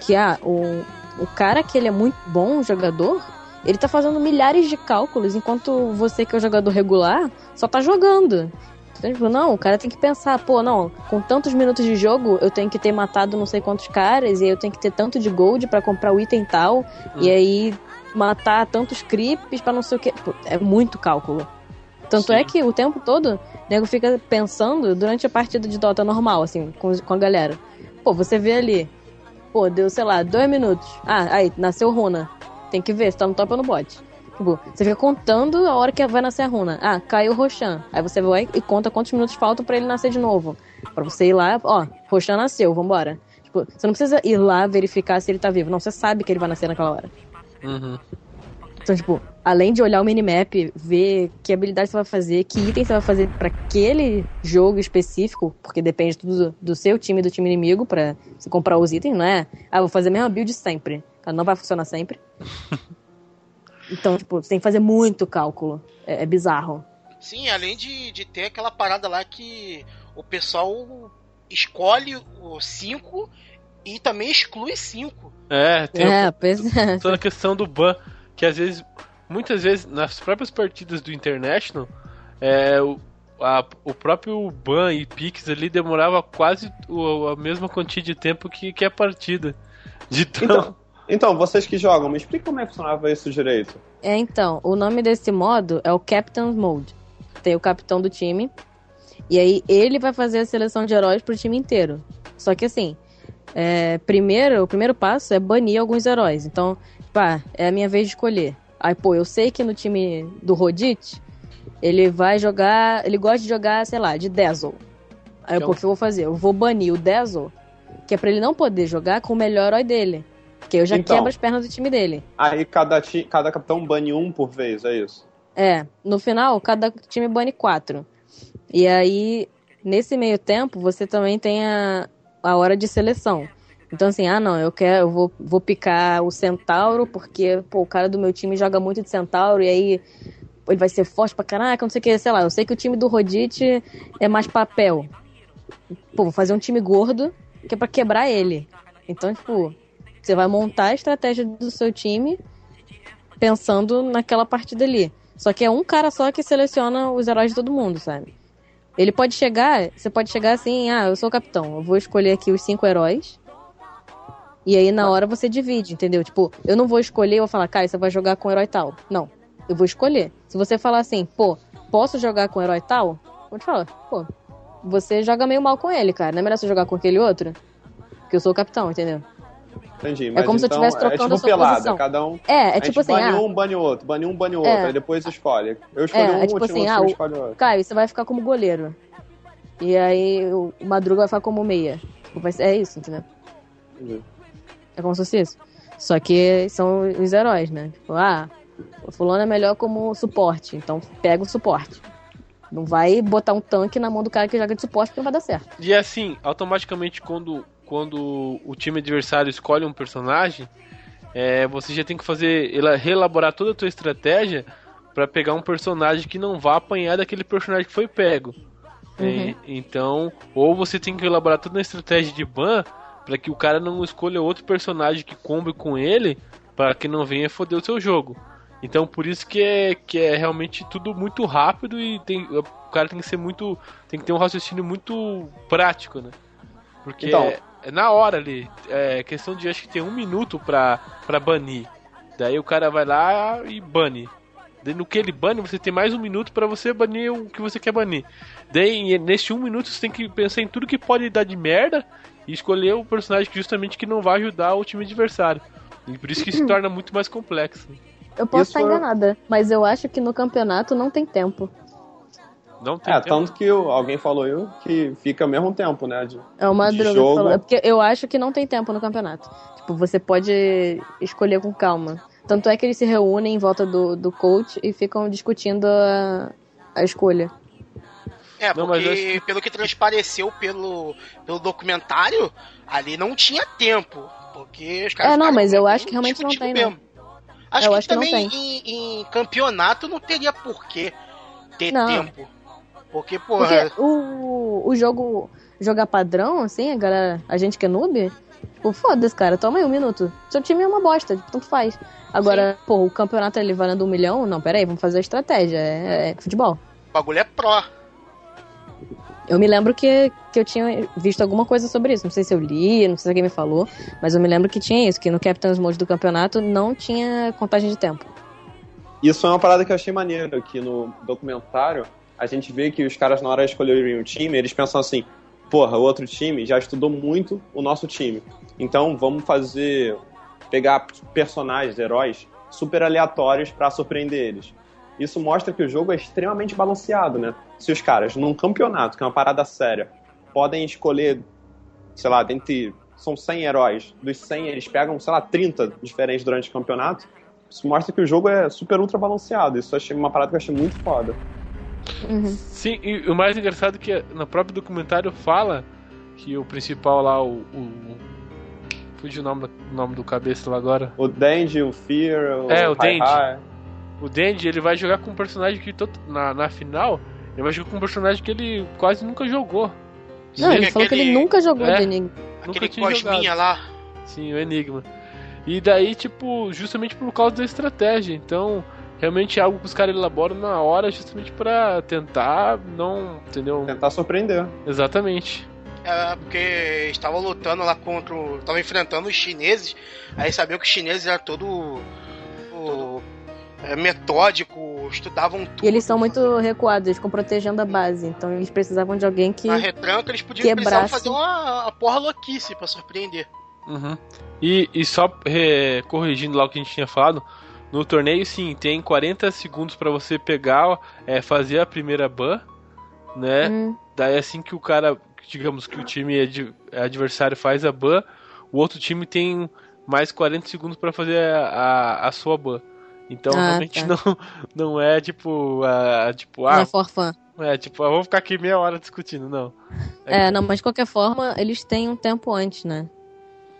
que ah, o, o cara que ele é muito bom jogador, ele tá fazendo milhares de cálculos, enquanto você que é o jogador regular só tá jogando. Então, tipo, não, o cara tem que pensar, pô, não, com tantos minutos de jogo, eu tenho que ter matado não sei quantos caras, e aí eu tenho que ter tanto de gold para comprar o item tal, hum. e aí matar tantos creeps para não sei o que. Pô, é muito cálculo. Tanto Sim. é que o tempo todo, o nego fica pensando durante a partida de Dota normal, assim, com, com a galera. Pô, você vê ali, pô, deu, sei lá, dois minutos. Ah, aí, nasceu runa. Tem que ver se tá no top ou no bot. Tipo, você fica contando a hora que vai nascer a runa. Ah, caiu o Roshan. Aí você vai e conta quantos minutos faltam para ele nascer de novo. para você ir lá, ó, Roshan nasceu, vambora. Tipo, você não precisa ir lá verificar se ele tá vivo. Não, você sabe que ele vai nascer naquela hora. Uhum. Então, tipo, além de olhar o minimap, ver que habilidade você vai fazer, que item você vai fazer para aquele jogo específico, porque depende tudo do seu time e do time inimigo para você comprar os itens, não é? Ah, vou fazer a mesma build sempre. Ela não vai funcionar sempre. Então, tipo, você tem que fazer muito cálculo. É, é bizarro. Sim, além de, de ter aquela parada lá que o pessoal escolhe o 5 e também exclui 5. É, tem é, a, pois é. toda a questão do ban, que às vezes, muitas vezes, nas próprias partidas do International, é, o, a, o próprio ban e pix ali demorava quase o, a mesma quantia de tempo que, que a partida. De tão, então, então, vocês que jogam, me explica como é que funcionava isso direito. É, então, o nome desse modo é o Captain's Mode. Tem o capitão do time. E aí ele vai fazer a seleção de heróis pro time inteiro. Só que assim, é, primeiro, o primeiro passo é banir alguns heróis. Então, pá, é a minha vez de escolher. Aí, pô, eu sei que no time do Rodit, ele vai jogar. Ele gosta de jogar, sei lá, de Dazzle. Aí, então... pô, o que eu vou fazer? Eu vou banir o Dazzle, que é pra ele não poder jogar com o melhor herói dele. Porque eu já então, quebro as pernas do time dele. Aí cada, ti, cada capitão bane um por vez, é isso? É. No final, cada time bane quatro. E aí, nesse meio tempo, você também tem a, a hora de seleção. Então, assim, ah, não, eu quero, eu vou, vou picar o Centauro, porque, pô, o cara do meu time joga muito de Centauro, e aí ele vai ser forte pra caraca, não sei o que, sei lá. Eu sei que o time do Rodite é mais papel. Pô, vou fazer um time gordo, que é pra quebrar ele. Então, tipo, você vai montar a estratégia do seu time pensando naquela partida ali. Só que é um cara só que seleciona os heróis de todo mundo, sabe? Ele pode chegar, você pode chegar assim, ah, eu sou o capitão, eu vou escolher aqui os cinco heróis. E aí na hora você divide, entendeu? Tipo, eu não vou escolher, eu vou falar, Kai, você vai jogar com o herói tal. Não, eu vou escolher. Se você falar assim, pô, posso jogar com o herói tal? Vou te falar, pô, você joga meio mal com ele, cara. Não é melhor você jogar com aquele outro? Porque eu sou o capitão, entendeu? Entendi. Mas é como então, se eu estivesse trocando é tipo a sua pelada, posição. cada um. É, é tipo assim. Bane ah, um, bane outro, bane um, bane outro. É. Aí depois escolhe. Eu escolhi é, um, é tipo assim, ah, você o, escolhe outro. Caio, você vai ficar como goleiro. E aí o Madruga vai ficar como meia. Tipo, vai ser, é isso, entendeu? Entendi. É como se fosse isso. Só que são os heróis, né? Tipo, ah, o fulano é melhor como suporte, então pega o suporte. Não vai botar um tanque na mão do cara que joga de suporte porque não vai dar certo. E assim, automaticamente quando quando o time adversário escolhe um personagem, é, você já tem que fazer reelaborar toda a tua estratégia para pegar um personagem que não vá apanhar daquele personagem que foi pego. É, uhum. É, então, ou você tem que elaborar toda a estratégia de ban para que o cara não escolha outro personagem que combe com ele, para que não venha foder o seu jogo. Então, por isso que é, que é realmente tudo muito rápido e tem, o cara tem que ser muito, tem que ter um raciocínio muito prático, né? Porque então, é na hora ali. É questão de acho que tem um minuto pra, pra banir. Daí o cara vai lá e bane. Daí no que ele bane, você tem mais um minuto para você banir o que você quer banir. Daí nesse um minuto você tem que pensar em tudo que pode dar de merda e escolher o personagem que justamente que não vai ajudar o time adversário. E por isso que se torna muito mais complexo. Eu posso isso estar enganada, mas eu acho que no campeonato não tem tempo. Não tem é, tempo. tanto que alguém falou eu que fica ao mesmo tempo, né? De, é uma de droga jogo. falou. É porque eu acho que não tem tempo no campeonato. Tipo, você pode escolher com calma. Tanto é que eles se reúnem em volta do, do coach e ficam discutindo a, a escolha. É, porque não, que... pelo que transpareceu pelo, pelo documentário, ali não tinha tempo. Porque os caras É, não, mas eu acho que realmente não tem, mesmo. Acho Eu que acho que não também tem. em, em campeonato não teria por que ter Não. tempo. Porque, porra, Porque o, o jogo jogar padrão, assim, a galera, a gente que é noob, tipo, foda-se, cara, toma aí um minuto. Seu time é uma bosta, tipo, tanto faz. Agora, pô, o campeonato ali valendo um milhão, não, peraí, vamos fazer a estratégia, é, é futebol. o bagulho é pró. Eu me lembro que, que eu tinha visto alguma coisa sobre isso. Não sei se eu li, não sei se alguém me falou, mas eu me lembro que tinha isso, que no Captain's Mode do campeonato não tinha contagem de tempo. Isso é uma parada que eu achei maneiro, que no documentário a gente vê que os caras, na hora de escolherem o time, eles pensam assim, porra, o outro time já estudou muito o nosso time. Então vamos fazer. pegar personagens, heróis, super aleatórios pra surpreender eles. Isso mostra que o jogo é extremamente balanceado, né? Se os caras, num campeonato, que é uma parada séria, podem escolher, sei lá, dentre. São 100 heróis. Dos 100, eles pegam, sei lá, 30 diferentes durante o campeonato. Isso mostra que o jogo é super ultra balanceado. Isso achei uma parada que eu achei muito foda. Uhum. Sim, e o mais engraçado é que no próprio documentário fala que o principal lá, o. o fugiu o nome, o nome do cabeça lá agora. O Dandy, o Fear, o É, o. Dandy. O Dandy, ele vai jogar com um personagem que todo, na, na final, ele vai jogar com um personagem que ele quase nunca jogou. Não, Sim, ele falou que ele aquele- nunca jogou É. de Enigma. Aquele tinha cosminha lá. Sim, o Enigma. E daí, tipo, justamente por causa da estratégia. Então, realmente é algo que os caras elaboram na hora justamente pra tentar não. Entendeu? Tentar surpreender. Exatamente. É, porque estavam lutando lá contra. o- Estavam enfrentando os chineses. Aí sabiam que os chineses eram todo. o- é, metódico, estudavam tudo. E eles são muito recuados, eles ficam protegendo a base. Então eles precisavam de alguém que. Na retranca eles podiam quebrasse. fazer uma, uma porra louquice pra surpreender. Uhum. E, e só é, corrigindo lá o que a gente tinha falado, no torneio sim, tem 40 segundos pra você pegar, é, fazer a primeira ban, né? Hum, Daí assim que o cara, digamos que o time ad- adversário faz a ban, o outro time tem mais 40 segundos pra fazer a, a, a sua ban. Então Ah, realmente tá. não, não é tipo, a, tipo, não ah, é for fun. é tipo, ah, vamos ficar aqui meia hora discutindo, não. É, não, mas de qualquer forma, eles têm um tempo antes, né?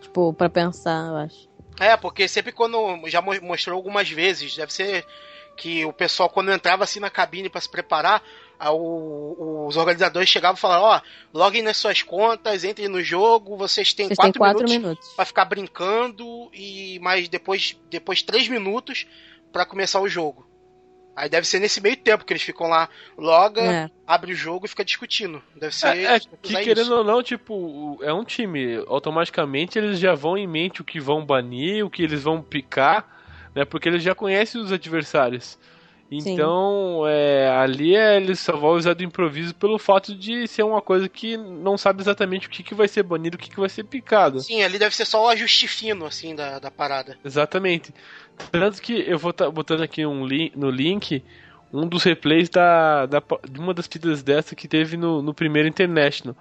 Tipo, pra pensar, eu acho. É, porque sempre quando. Já mo- mostrou algumas vezes, deve ser que o pessoal, quando entrava assim na cabine pra se preparar, o- os organizadores chegavam e falavam: Ó, loguem nas suas contas, entrem no jogo, vocês têm Vocês quatro, quatro minutos, minutos. pra ficar brincando, e mais depois, depois três minutos pra começar o jogo. Aí deve ser nesse meio tempo que eles ficam lá, loga, É. abre o jogo e fica discutindo. Deve ser. É, é que querendo isso. ou não, tipo, é um time. Automaticamente eles já vão em mente o que vão banir, o que eles vão picar, né? Porque eles já conhecem os adversários. Então, é, ali é, eles só vão usar do improviso pelo fato de ser uma coisa que não sabe exatamente o que, que vai ser banido, o que, que vai ser picado. Sim, ali deve ser só o ajuste fino, assim, da, da parada. Exatamente. Tanto que eu vou estar botando aqui um no link um dos replays da, da, de uma das partidas dessa que teve no, no primeiro International.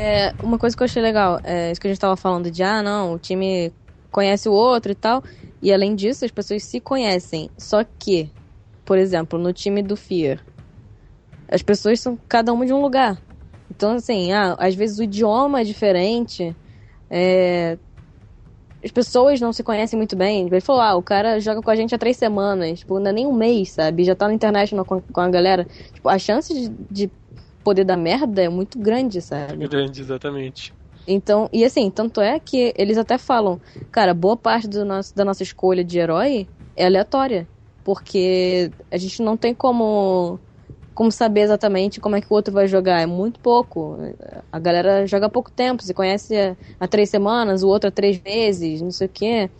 É, uma coisa que eu achei legal, é isso que a gente tava falando de, ah, não, o time conhece o outro e tal. E além disso, as pessoas se conhecem. Só que, por exemplo, no time do Fear, as pessoas são cada uma de um lugar. Então, assim, ah, às vezes o idioma é diferente. é, As pessoas não se conhecem muito bem. Ele falou, ah, o cara joga com a gente há três semanas. Tipo, não é nem um mês, sabe? Já tá na internet com, com a galera. Tipo, a chance de, de poder dar merda é muito grande, sabe? Grande, exatamente. Então, e assim, tanto é que eles até falam, cara, boa parte do nosso, da nossa escolha de herói é aleatória. Porque a gente não tem como, como saber exatamente como é que o outro vai jogar. É muito pouco. A galera joga há pouco tempo, se conhece há, três semanas, o outro há três vezes, não sei o quê.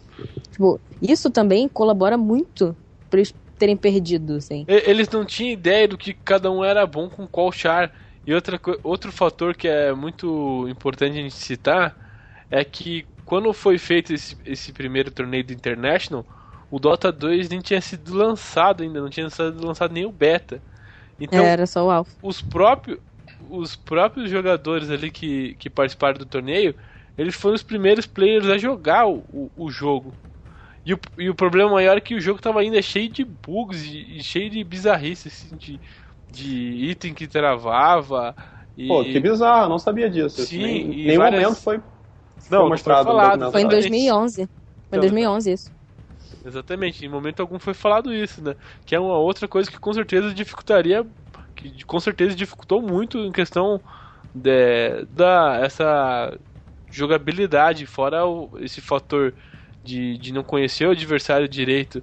Tipo, isso também colabora muito eles terem perdido, assim. Eles não tinham ideia do que cada um era bom com qual char. E outra, outro fator que é muito importante a gente citar é que quando foi feito esse, esse primeiro torneio do International, o Dota 2 nem tinha sido lançado ainda, não tinha sido lançado nem o beta. Então, Era só o Alpha. os próprios os próprios jogadores ali que, que participaram do torneio, eles foram os primeiros players a jogar o, o jogo. E o, e o problema maior é que o jogo tava ainda cheio de bugs e, e cheio de bizarrice, assim, de, de item que travava. E, Pô, que bizarro, não sabia disso. Sim, nem, e nenhum várias- momento foi, Não, foi não mostrado foi falado. Foi em Exatamente. 2011. Foi em Então, 2011 isso. Exatamente, em momento algum foi falado isso, né? Que é uma outra coisa que com certeza dificultaria, que com certeza dificultou muito em questão de, da essa jogabilidade, fora o- esse fator de, de não conhecer o adversário direito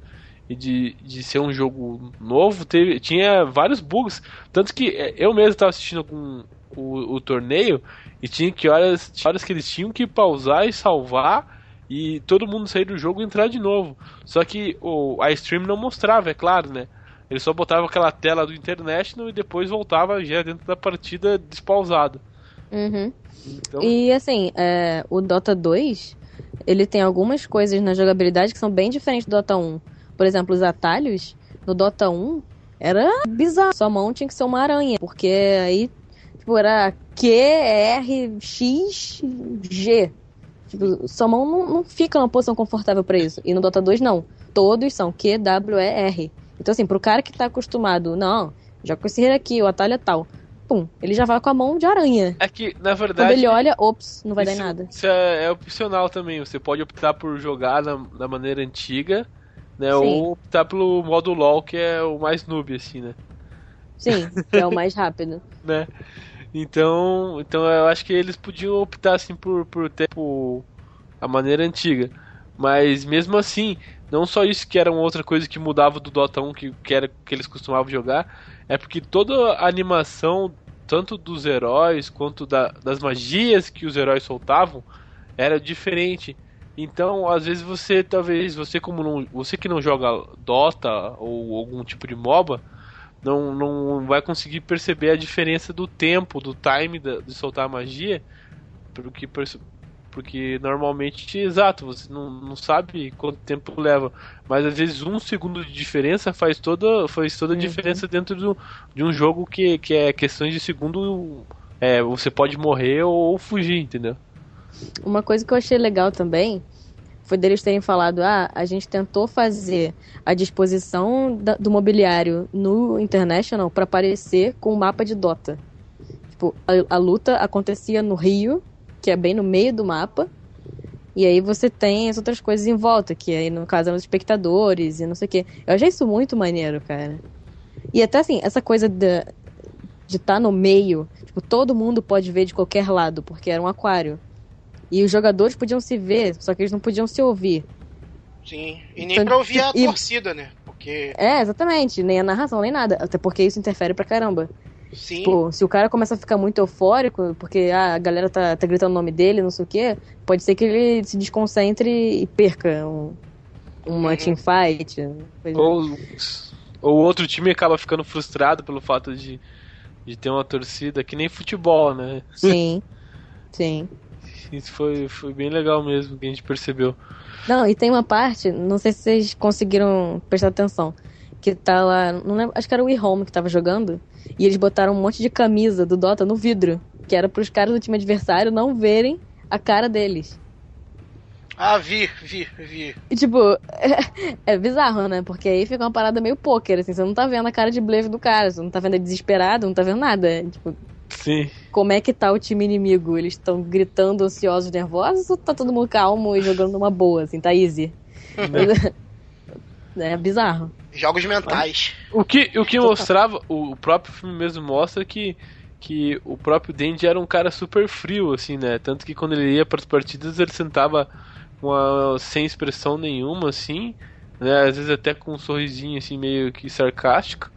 e de, de ser um jogo novo, teve, tinha vários bugs. Tanto que eh, eu mesmo estava assistindo com o, o torneio e tinha que horas, tinha horas que eles tinham que pausar e salvar e todo mundo sair do jogo e entrar de novo. Só que o, a stream não mostrava, é claro, né? Ele só botava aquela tela do International e depois voltava já dentro da partida despausado. Uhum. Então, E assim, é, o Dota 2, ele tem algumas coisas na jogabilidade que são bem diferentes do Dota 1. Por exemplo, os atalhos no Dota 1 era bizarro. Sua mão tinha que ser uma aranha, porque aí tipo, era Q, R, X, G. Tipo, sua mão não, não fica numa posição confortável pra isso. E no Dota 2 não. Todos são Q, W, E, R. Então assim, pro cara que tá acostumado, não, joga com esse aqui, o atalho é tal. Pum, ele já vai com a mão de aranha. é que, na Quando verdade. ele olha, ops, não vai dar isso, nada. Isso é, é opcional também. Você pode optar por jogar na, da maneira antiga, né? Sim. Ou optar pelo modo LOL, que é o mais noob, assim, né? Sim, é o mais rápido. né? Então, então eu acho que eles podiam optar assim por, por ter tipo, a maneira antiga. Mas mesmo assim, não só isso que era uma outra coisa que mudava do Dota 1 que, que era que eles costumavam jogar, é porque toda a animação, tanto dos heróis quanto da- das magias que os heróis soltavam, era diferente. Então, às vezes você, talvez, você como não, você que não joga Dota ou algum tipo de MOBA, não, não vai conseguir perceber a diferença do tempo, do time de soltar a magia, porque, porque normalmente, exato, você não, não sabe quanto tempo leva, mas às vezes um segundo de diferença faz toda, faz toda a diferença dentro do, de um jogo que, que é questões de segundo, é, você pode morrer ou, ou fugir, entendeu? Uma coisa que eu achei legal também foi deles terem falado: ah, a gente tentou fazer a disposição da- do mobiliário no International para parecer com o mapa de Dota. Tipo, a, a luta acontecia no Rio, que é bem no meio do mapa. E aí você tem as outras coisas em volta, que aí no caso eram os espectadores e não sei o quê. Eu achei isso muito maneiro, cara. E até assim, essa coisa de estar no meio, tipo, todo mundo pode ver de qualquer lado, porque era um aquário. E os jogadores podiam se ver, só que eles não podiam se ouvir. Sim. E nem Então, pra ouvir a e- torcida, né? Porque, É, exatamente, nem a narração, nem nada. Até porque isso interfere pra caramba. Sim. Pô, se o cara começa a ficar muito eufórico, porque ah, a galera tá, tá gritando o nome dele, não sei o quê, pode ser que ele se desconcentre e perca um- uma Uhum. teamfight. Ou, ou outro time acaba ficando frustrado pelo fato de, de ter uma torcida, que nem futebol, né? Sim, sim. Isso foi, foi bem legal mesmo que a gente percebeu. Não, e tem uma parte, não sei se vocês conseguiram prestar atenção, que tá lá, não lembro, acho que era o e-home que tava jogando, e eles botaram um monte de camisa do Dota no vidro, que era pros caras do time adversário não verem a cara deles. Ah, vi, vi, vi. E tipo, é, é bizarro, né? Porque aí fica uma parada meio poker, assim, você não tá vendo a cara de blefe do cara, você não tá vendo ele desesperado, não tá vendo nada. Tipo, Sim. como é que tá o time inimigo? Eles estão gritando ansiosos, nervosos, ou tá todo mundo calmo e jogando numa boa, assim, tá easy? é bizarro. Jogos mentais. O que, o que mostrava, o, o próprio filme mesmo mostra que, que o próprio Dandy era um cara super frio, assim, né? Tanto que quando ele ia para as partidas ele sentava com a, sem expressão nenhuma, assim, né? Às vezes até com um sorrisinho, assim, meio que sarcástico,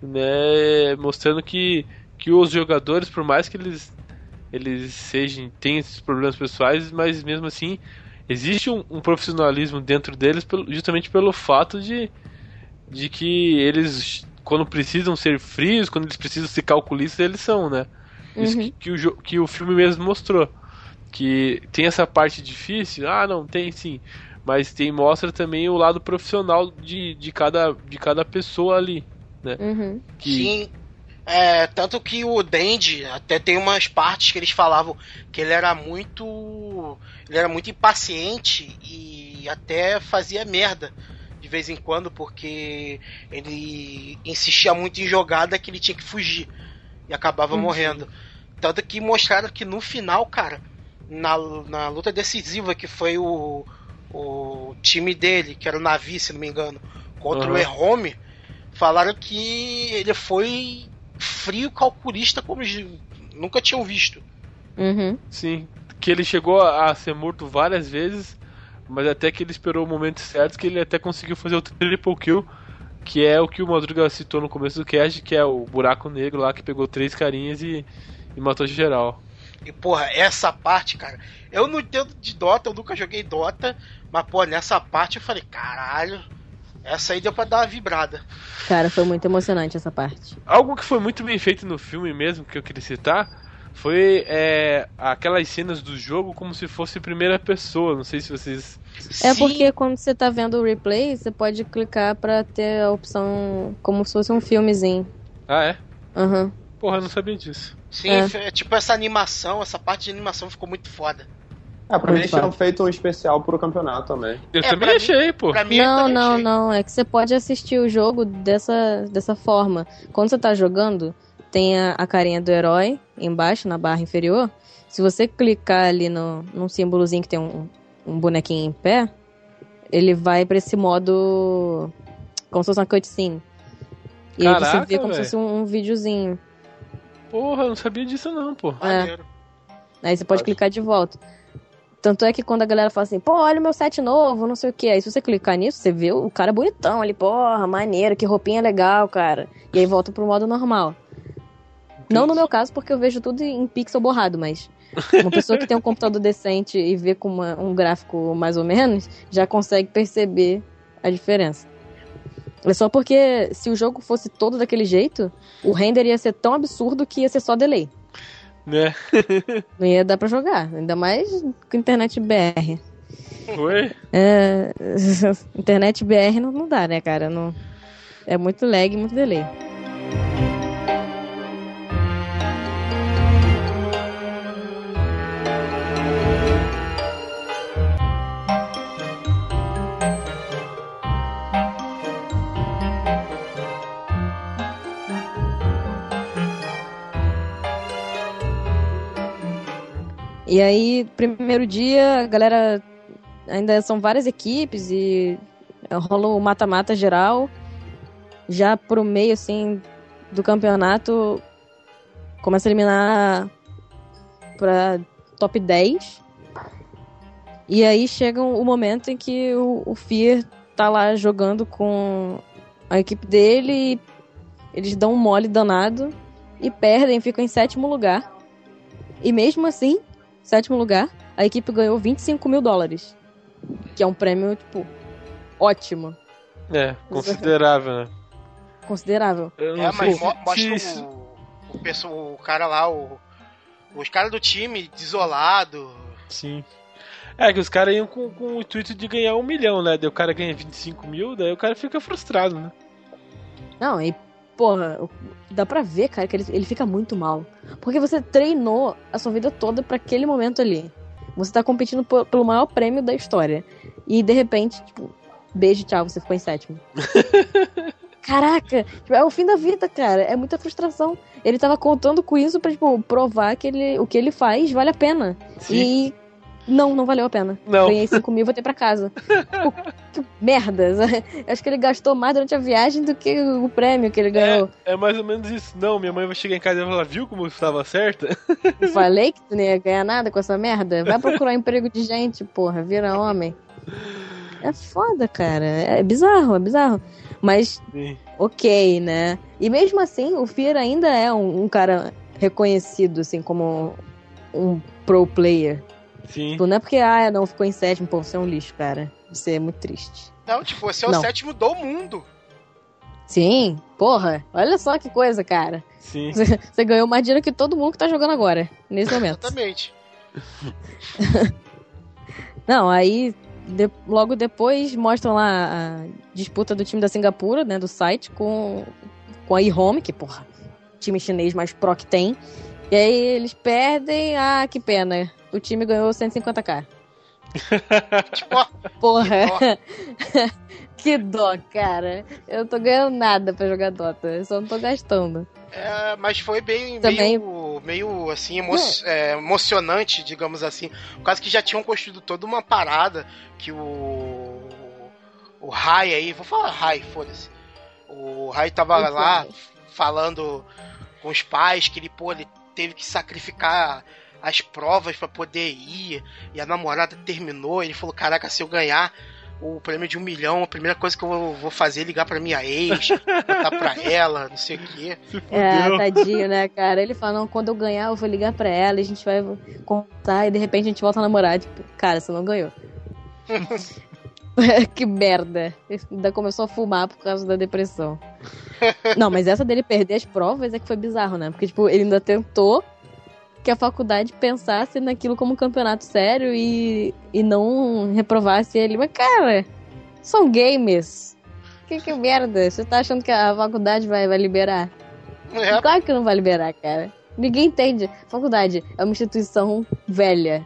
né? Mostrando que, que os jogadores, por mais que eles, eles sejam, tenham esses problemas pessoais, mas mesmo assim existe um, um profissionalismo dentro deles pelo- justamente pelo fato de de que eles, quando precisam ser frios, quando eles precisam ser calculistas, eles são, né? Isso Uhum. que, que, o, que o filme mesmo mostrou. Que tem essa parte difícil, ah, não, tem sim. Mas tem mostra também o lado profissional de, de, cada, de cada pessoa ali. Uhum. Que, Sim. É, tanto que o Dandy até tem umas partes que eles falavam que ele era muito. Ele era muito impaciente e até fazia merda de vez em quando, porque ele insistia muito em jogada que ele tinha que fugir e acabava Uhum. morrendo. Tanto que mostraram que no final, cara, na, na luta decisiva que foi o, o time dele, que era o Navi, se não me engano, contra Uhum. o Errome, falaram que ele foi frio calculista como nunca tinham visto. Uhum. sim, que ele chegou a, ser morto várias vezes, mas até que ele esperou o momento certo, que ele até conseguiu fazer o triple kill, que é o que o Madruga citou no começo do cast, que é o buraco negro lá que pegou três carinhas e, e matou geral. E porra, essa parte, cara, eu não entendo de Dota, eu nunca joguei Dota, mas pô, nessa parte eu falei, caralho, essa aí deu pra dar uma vibrada. Cara, foi muito emocionante essa parte. Algo que foi muito bem feito no filme mesmo, que eu queria citar, foi é, aquelas cenas do jogo como se fosse primeira pessoa. Não sei se vocês. É Sim, porque quando você tá vendo o replay, você pode clicar pra ter a opção como se fosse um filmezinho. Ah, é? Aham. Porra, eu não sabia disso. Sim, É. é, tipo essa animação, essa parte de animação ficou muito foda. É, pra mim eles tinham feito um especial pro campeonato também. Eu É, também mim- achei, pô. Pra mim, eu Não, não, achei. não. É que você pode assistir o jogo dessa, dessa forma. Quando você tá jogando, tem a, a carinha do herói embaixo, na barra inferior. Se você clicar ali no, num símbolozinho que tem um, um bonequinho em pé, ele vai pra esse modo. como se fosse uma cutscene. E aí você Caraca, vê como se velho. fosse um, um videozinho. Porra, eu não sabia disso não, pô. Maneiro. Aí você pode Acho. clicar de volta. Tanto é que quando a galera fala assim, pô, olha o meu set novo, não sei o que. Aí se você clicar nisso, você vê o cara bonitão ali, porra, maneiro, que roupinha legal, cara. E aí volta pro modo normal. Não no meu caso, porque eu vejo tudo em pixel borrado, mas uma pessoa que tem um computador decente e vê com uma- um gráfico mais ou menos, já consegue perceber a diferença. É só porque se o jogo fosse todo daquele jeito, o render ia ser tão absurdo que ia ser só delay. Né? Não ia dar pra jogar, ainda mais com internet BR. Foi? É, internet BR não, não dá, né, cara? Não, é muito lag, muito delay. E aí, primeiro dia, a galera ainda são várias equipes e rola o mata-mata geral. Já pro meio, assim, do campeonato, começa a eliminar pra top 10. E aí chega o momento em que o, o Fear tá lá jogando com a equipe dele eles dão um mole danado e perdem, ficam em sétimo lugar. E mesmo assim, sétimo lugar, a equipe ganhou 25 mil dólares. Que é um prêmio, tipo, ótimo. É, considerável, né? Considerável. É, mas mo- mostra o, o, pessoal- o cara lá, o, os caras do time desolado. Sim. É que os caras iam com, com o intuito de ganhar um milhão, né? Daí o cara ganha 25 mil, daí o cara fica frustrado, né? Não, e, porra, dá pra ver, cara, que ele, ele fica muito mal. Porque você treinou a sua vida toda pra aquele momento ali. Você tá competindo po- pelo maior prêmio da história. E de repente, tipo, beijo, tchau, você ficou em sétimo. Caraca, tipo, é o fim da vida, cara. É muita frustração. Ele tava contando com isso pra, tipo, provar que ele, o que ele faz vale a pena. Sim. E. Não, não valeu a pena. Não. Ganhei 5 mil e voltei pra casa. Tipo, que merda. Acho que ele gastou mais durante a viagem do que o prêmio que ele ganhou. É mais ou menos isso. Não, minha mãe vai chegar em casa e vai falar, viu como eu estava certa? Eu Falei que tu não ia ganhar nada com essa merda. Vai procurar emprego de gente, porra. Vira homem. É foda, cara. É bizarro, é bizarro. Mas, Sim. ok, né? E mesmo assim, o Fear ainda é um, um cara reconhecido, assim, como um pro player. Sim. Tipo, não é porque, ah, não, ficou em sétimo, pô, você é um lixo, cara. Você é muito triste. Não, tipo, você é o Não. sétimo do mundo. Sim, porra, olha só que coisa, cara. Sim. Você, você ganhou mais dinheiro que todo mundo que tá jogando agora, nesse momento. Exatamente. Não, aí de- logo depois mostram lá a disputa do time da Singapura, né, do site, com, com a eHome, que, porra, time chinês mais pro que tem. E aí eles perdem, ah, que pena. O time ganhou 150k. Tipo, Porra. que dó, cara. Eu não tô ganhando nada pra jogar Dota. Eu só não tô gastando. é, mas foi bem Também- meio, meio assim emo é, emocionante, digamos assim. Por causa que já tinham construído toda uma parada que o o Rai aí, vou falar Rai, foda-se. O Rai tava lá falando com os pais que ele, pô, ele teve que sacrificar as provas pra poder ir e a namorada terminou. Ele falou: Caraca, se eu ganhar o prêmio de um milhão, a primeira coisa que eu vou- fazer é ligar pra minha ex, contar pra ela, não sei o quê. É, tadinho, né, cara? Ele fala, não, quando eu ganhar, eu vou ligar pra ela, e a gente vai contar, e de repente a gente volta a namorar. Tipo, cara, você não ganhou. que merda. Ainda começou a fumar por causa da depressão. Não, mas essa dele perder as provas é que foi bizarro, né? Porque, tipo, ele ainda tentou que a faculdade pensasse naquilo como um campeonato sério e, e não reprovasse ele. Mas, cara, são games. Que, que merda. Você tá achando que a faculdade vai, vai liberar? É, Claro que não vai liberar, cara. Ninguém entende. Faculdade é uma instituição velha.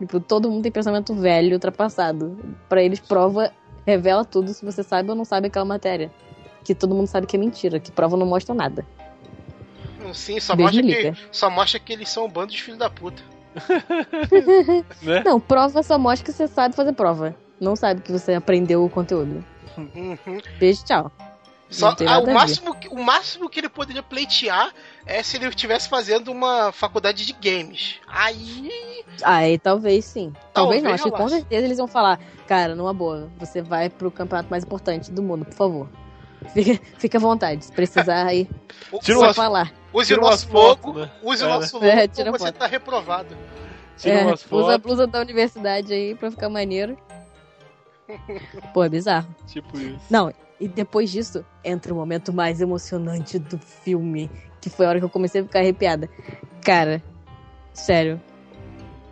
Tipo, todo mundo tem pensamento velho, ultrapassado. Pra eles, prova revela tudo se você sabe ou não sabe aquela matéria. Que todo mundo sabe que é mentira, que prova não mostra nada. Sim, só mostra, que, só mostra que eles são um bando de filhos da puta. Né? Não, prova só mostra que você sabe fazer prova. Não sabe que você aprendeu o conteúdo. Uhum. Beijo, tchau. Só, ah, o, máximo, que- o máximo que ele poderia pleitear é se ele estivesse fazendo uma faculdade de games. Aí. Aí talvez sim. Talvez, Talvez não. Acho que com certeza eles vão falar, cara, numa boa, você vai pro campeonato mais importante do mundo, por favor. Fica, fica à vontade. Se precisar aí, Tira só umas- falar. Use tira o nosso logo. né? Use É, o né? nosso logo. É, tira você foto. tá reprovado. Tira É, umas usa a blusa da universidade aí pra ficar maneiro. Pô, é bizarro. tipo isso. Não, e depois disso, entra o momento mais emocionante do filme. Que foi a hora que eu comecei a ficar arrepiada. Cara, sério.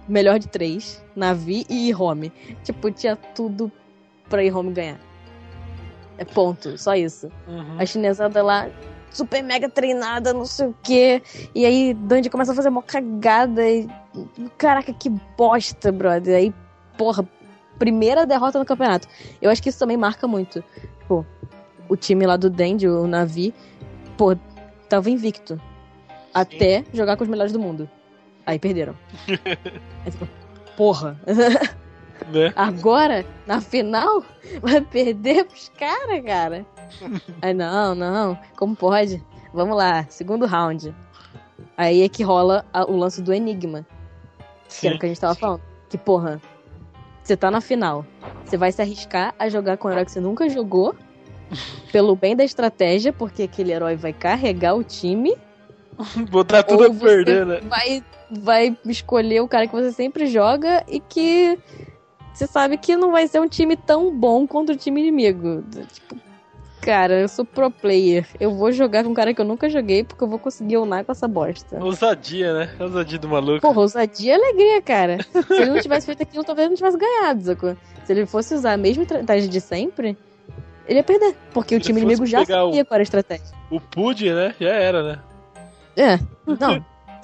Melhor de três, Navi e Home. Tipo, tinha tudo pra Home ganhar. É ponto, só isso. Uhum. A chinesada lá, super mega treinada, não sei o quê. E aí, Dandy começa a fazer uma cagada. E... Caraca, que bosta, brother. Aí, porra, primeira derrota no campeonato. Eu acho que isso também marca muito. Pô, o time lá do Dandy, o Navi, pô, tava invicto. Até jogar com os melhores do mundo. Aí perderam. Aí, tipo, porra. Né? Agora, na final, vai perder pros caras, cara. Aí, não, não, como pode? Vamos lá, segundo round. Aí é que rola a- o lance do Enigma, que era o que a gente tava falando. Que, porra, você tá na final, você vai se arriscar a jogar com um herói que você nunca jogou, pelo bem da estratégia, porque aquele herói vai carregar o time, Botar tudo a perder, né? vai, vai escolher o cara que você sempre joga e que você sabe que não vai ser um time tão bom contra o time inimigo. Tipo, cara, eu sou pro player. Eu vou jogar com um cara que eu nunca joguei porque eu vou conseguir unar com essa bosta. Ousadia, né? Ousadia do maluco. Porra, ousadia e alegria, cara. Se ele não tivesse feito aquilo, talvez não tivesse ganhado, sacou? Se ele fosse usar a mesma estratégia de sempre, ele ia perder. Porque o time inimigo já pegar o- sabia qual era a estratégia. O Pud, né? Já era, né? É, não.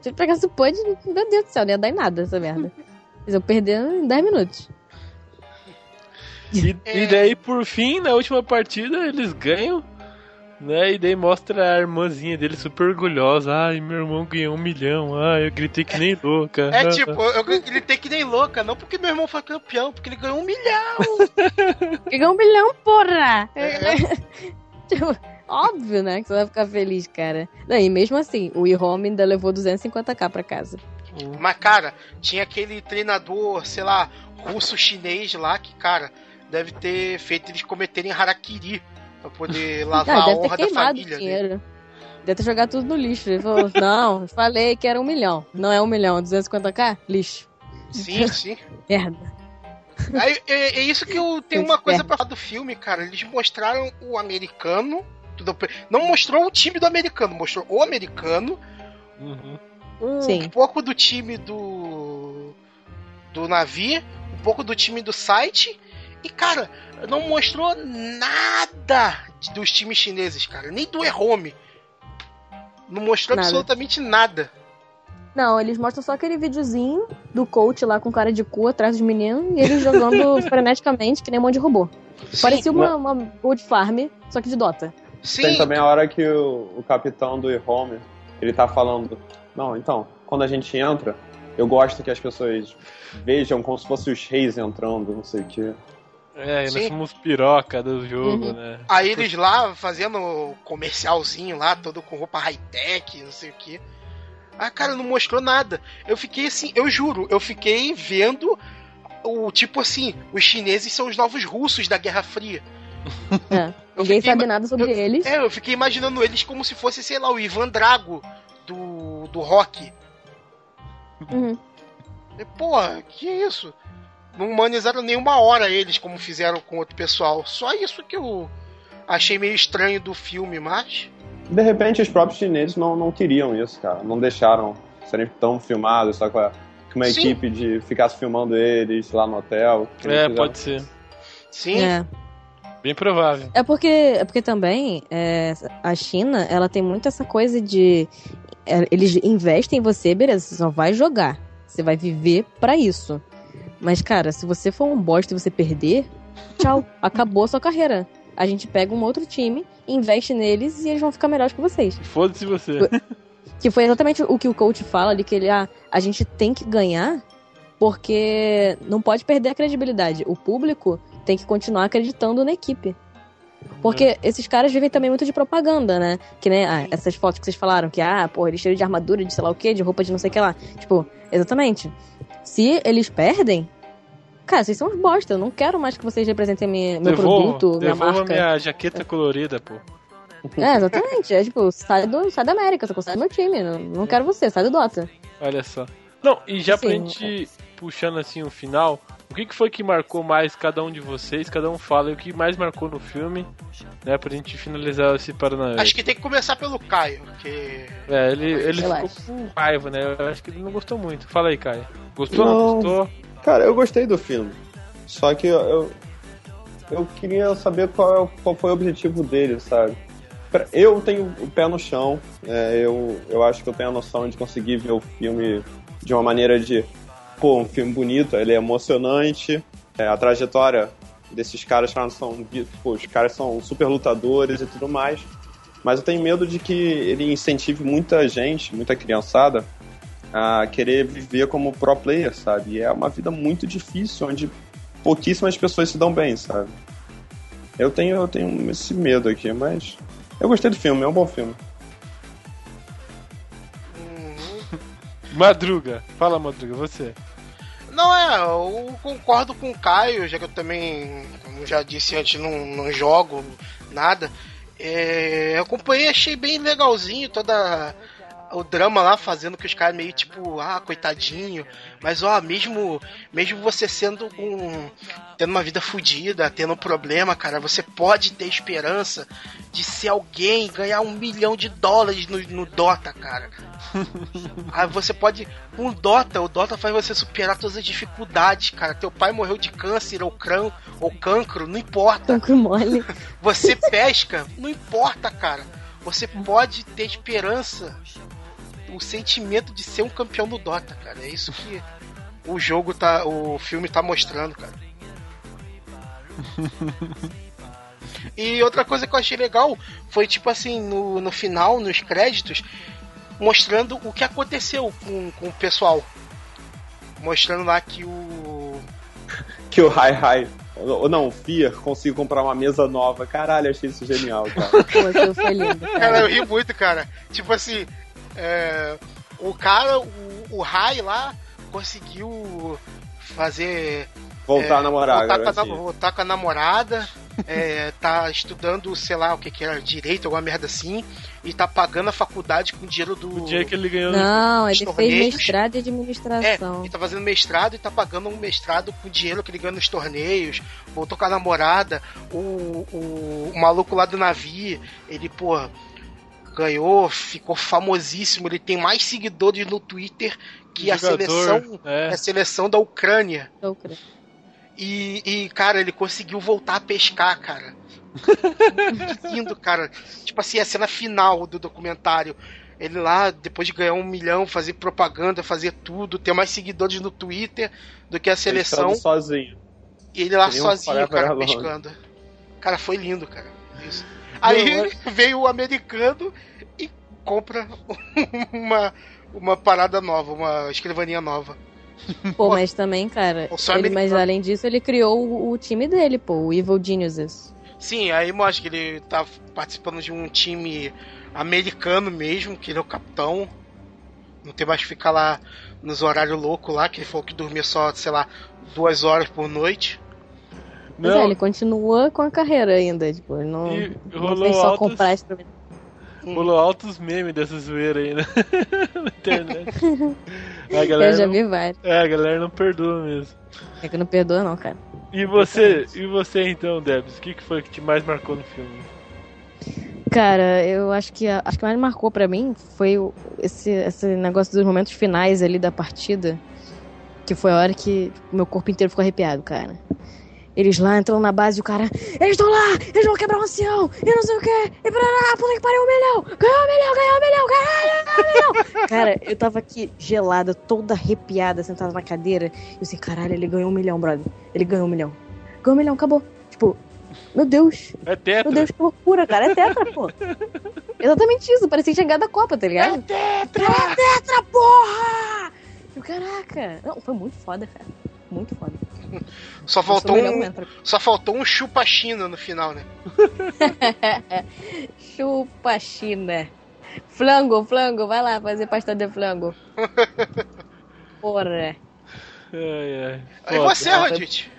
Se ele pegasse o Pud, meu Deus do céu, não ia dar em nada essa merda. Eles iam perder em 10 minutos. E, É. e daí, por fim, na última partida, eles ganham. Né? E daí mostra a irmãzinha dele super orgulhosa. Ai, meu irmão ganhou um milhão. Ai, eu gritei que nem louca. É tipo, eu gritei que nem louca, não porque meu irmão foi campeão, porque ele ganhou um milhão. Ganhou um milhão, porra! É. Tipo, óbvio, né? Que você vai ficar feliz, cara. Não, e mesmo assim, o e-home ainda levou 250k pra casa. Mas, cara, tinha aquele treinador, sei lá, russo-chinês lá, que, cara, deve ter feito eles cometerem harakiri pra poder lavar Ah, a honra da família dinheiro. Deve ter jogado tudo no lixo. Ele falou, não, falei que era um milhão. Não é um milhão, 250k? Lixo. Sim, sim. Merda. Aí, é, é isso que eu tenho uma coisa pra falar do filme, cara. Eles mostraram o americano. tudo- Não mostrou o time do americano, mostrou o americano, Uhum. Um Sim. pouco do time do. do navio, um pouco do time do site. E, cara, não mostrou nada dos times chineses, cara. Nem do E-Home. Não mostrou Nada. absolutamente nada. Não, eles mostram só aquele videozinho do coach lá com cara de cu atrás dos meninos e eles jogando freneticamente, que nem um monte de robô. Parecia uma, uma Gold Farm, só que de Dota. Sim, Tem também a hora que o, o capitão do e-home, ele tá falando, não, então, quando a gente entra, eu gosto que as pessoas vejam como se fossem os reis entrando, não sei o quê. É, nós Sim. somos piroca do jogo, Uhum. né? Aí eles lá fazendo o comercialzinho lá, todo com roupa high-tech, não sei o que. Ah, cara, não mostrou nada. Eu fiquei assim, eu juro, eu fiquei vendo o tipo assim, os chineses são os novos russos da Guerra Fria. É. Eu Ninguém fiquei sabe nada sobre eu- eles. É, eu fiquei imaginando eles como se fosse, sei lá, o Ivan Drago do, do rock. Uhum. E, porra, que isso? Não humanizaram nenhuma hora eles, como fizeram com outro pessoal. Só isso que eu achei meio estranho do filme, mas. De repente, os próprios chineses não, não queriam isso, cara. Não deixaram serem tão filmados, só com a- com uma Sim. equipe de ficasse filmando eles lá no hotel. É, pode ser. Sim, É. Bem provável. É porque, é porque também é, a China, ela tem muito essa coisa de. É, eles investem em você, beleza, você só vai jogar. Você vai viver pra isso. Mas, cara, se você for um bosta e você perder, tchau, acabou a sua carreira. A gente pega um outro time, investe neles e eles vão ficar melhores que vocês. Foda-se você. Que foi exatamente o que o coach fala ali, que ele, ah, a gente tem que ganhar porque não pode perder a credibilidade. O público tem que continuar acreditando na equipe. Porque esses caras vivem também muito de propaganda, né? Que nem ah, essas fotos que vocês falaram, que, ah, pô, eles cheios de armadura, de sei lá o quê, de roupa de não sei o que lá. Tipo, exatamente. Se eles perdem, cara, vocês são uns bosta. Eu não quero mais que vocês representem minha, meu Devolva- produto, minha marca. minha jaqueta colorida, pô. É, exatamente. É tipo, sai, do, sai da América, só sai do meu time. Não, não quero você, sai do Dota. Olha só. Não, e já pra Sim, gente puxando assim o final, o que, que foi que marcou mais cada um de vocês? Cada um fala o que mais marcou no filme, né? Pra gente finalizar esse Paranauê. acho que tem que começar pelo Caio, que. É, ele, ele ficou com raiva, né? Eu acho que ele não gostou muito. Fala aí, Caio. Gostou? Não, Não. gostou? Cara, eu gostei do filme. Só que eu, eu, eu queria saber qual, é o- qual foi o objetivo dele, sabe? Eu tenho o pé no chão, é, eu, eu acho que eu tenho a noção de conseguir ver o filme de uma maneira de, pô, um filme bonito, ele é emocionante, é, a trajetória desses caras cara, são, pô, os caras são super lutadores e tudo mais, mas eu tenho medo de que ele incentive muita gente, muita criançada, a querer viver como pro player, sabe? E é uma vida muito difícil, onde pouquíssimas pessoas se dão bem, sabe? Eu tenho, eu tenho esse medo aqui, mas eu gostei do filme, é um bom filme. Madruga. Fala, Madruga, você. Não, é, eu concordo com o Caio, já que eu também, como já disse antes, não, não jogo nada. É, acompanhei, achei bem legalzinho toda o drama lá fazendo que os caras meio tipo, ah, coitadinho. Mas ó, mesmo mesmo você sendo um tendo uma vida fodida, tendo um problema, cara, você pode ter esperança de ser alguém, ganhar um milhão de dólares no, no Dota, cara. Aí você pode. Com o Dota, o Dota faz você superar todas as dificuldades, cara. Teu pai morreu de câncer ou crão ou cancro, não importa. Tão mole. Você pesca, não importa, cara. Você pode ter esperança. O sentimento de ser um campeão do Dota, cara. É isso que o jogo tá. O filme tá mostrando, cara. E outra coisa que eu achei legal foi tipo assim, no, no final, nos créditos, mostrando o que aconteceu com, com o pessoal. Mostrando lá que o. Que o Hi Hi, ou não, o Fear, consigo comprar uma mesa nova. Caralho, achei isso genial, cara. Pô, foi lindo. Cara, Cara. eu ri muito, cara. Tipo assim, é, o cara, o, o Rai lá, conseguiu fazer. Voltar é, a namorar, voltar, com a, garotinha. nam- voltar com a namorada. é, tá estudando, sei lá, o que que era, direito, alguma merda assim, e tá pagando a faculdade com o dinheiro do. O dia que ele ganhou. Não, ele Os fez torneios. mestrado em É, administração. ele tá fazendo mestrado e tá pagando um mestrado com o dinheiro que ele ganha nos torneios, voltou com a namorada, o, o, o maluco lá do navio, ele, pô, ganhou, ficou famosíssimo, ele tem mais seguidores no Twitter que a seleção, é. a seleção da Ucrânia. Da Ucrânia. E, e, cara, ele conseguiu voltar a pescar, cara. Que lindo, cara. Tipo assim, a cena final do documentário. Ele lá, depois de ganhar um milhão, fazer propaganda, fazer tudo, ter mais seguidores no Twitter do que a seleção. Pescando sozinho. E ele lá um sozinho, cara, pescando. Cara, foi lindo, cara. Isso. Aí veio o americano e compra uma, uma parada nova, uma escrivaninha nova. Pô, mas também, cara, ele, mas além disso, ele criou o, o time dele, pô, o Evil Geniuses. Sim, aí mostra que ele tá participando de um time americano mesmo, que ele é o capitão. Não tem mais que ficar lá nos horários loucos lá, que ele falou que dormia só, sei lá, duas horas por noite. Mas Não, é, ele continua com a carreira ainda, tipo, ele não, E não fez só altos- comprar instrumento. rolou altos memes dessa zoeira aí, né? Na internet. A Eu galera, já não, vi vários. é, a galera não perdoa mesmo. É que não perdoa não, cara. E você, e você então, Debs? O que, que foi que te mais marcou no filme? Cara, eu acho que acho que mais marcou pra mim foi esse, esse negócio dos momentos finais ali da partida. Que foi a hora que meu corpo inteiro ficou arrepiado, cara. Eles lá entrando na base e o cara. Eles estão lá! Eles vão quebrar o ancião! E não sei o quê! E parará! Puta que pariu, um milhão! Ganhou um milhão! Ganhou um milhão! Caralho! Ganhou um milhão! cara, eu tava aqui gelada, toda arrepiada, sentada na cadeira. E eu assim, caralho, ele ganhou um milhão, brother. Ele ganhou um milhão. Ganhou um milhão, acabou. Tipo, meu Deus! É tetra. Meu Deus, que loucura, cara. É tetra, pô. Exatamente isso. Parecia que tinha ganhado a Copa, tá ligado? É tetra! É tetra, porra! Caraca. Não, foi muito foda, cara. Muito foda. Só faltou um, só faltou um chupa-china no final, né? Chupa China. Flango, flango. Vai lá fazer pastel de flango. Porra. Ai, ai. Aí você, Rodite.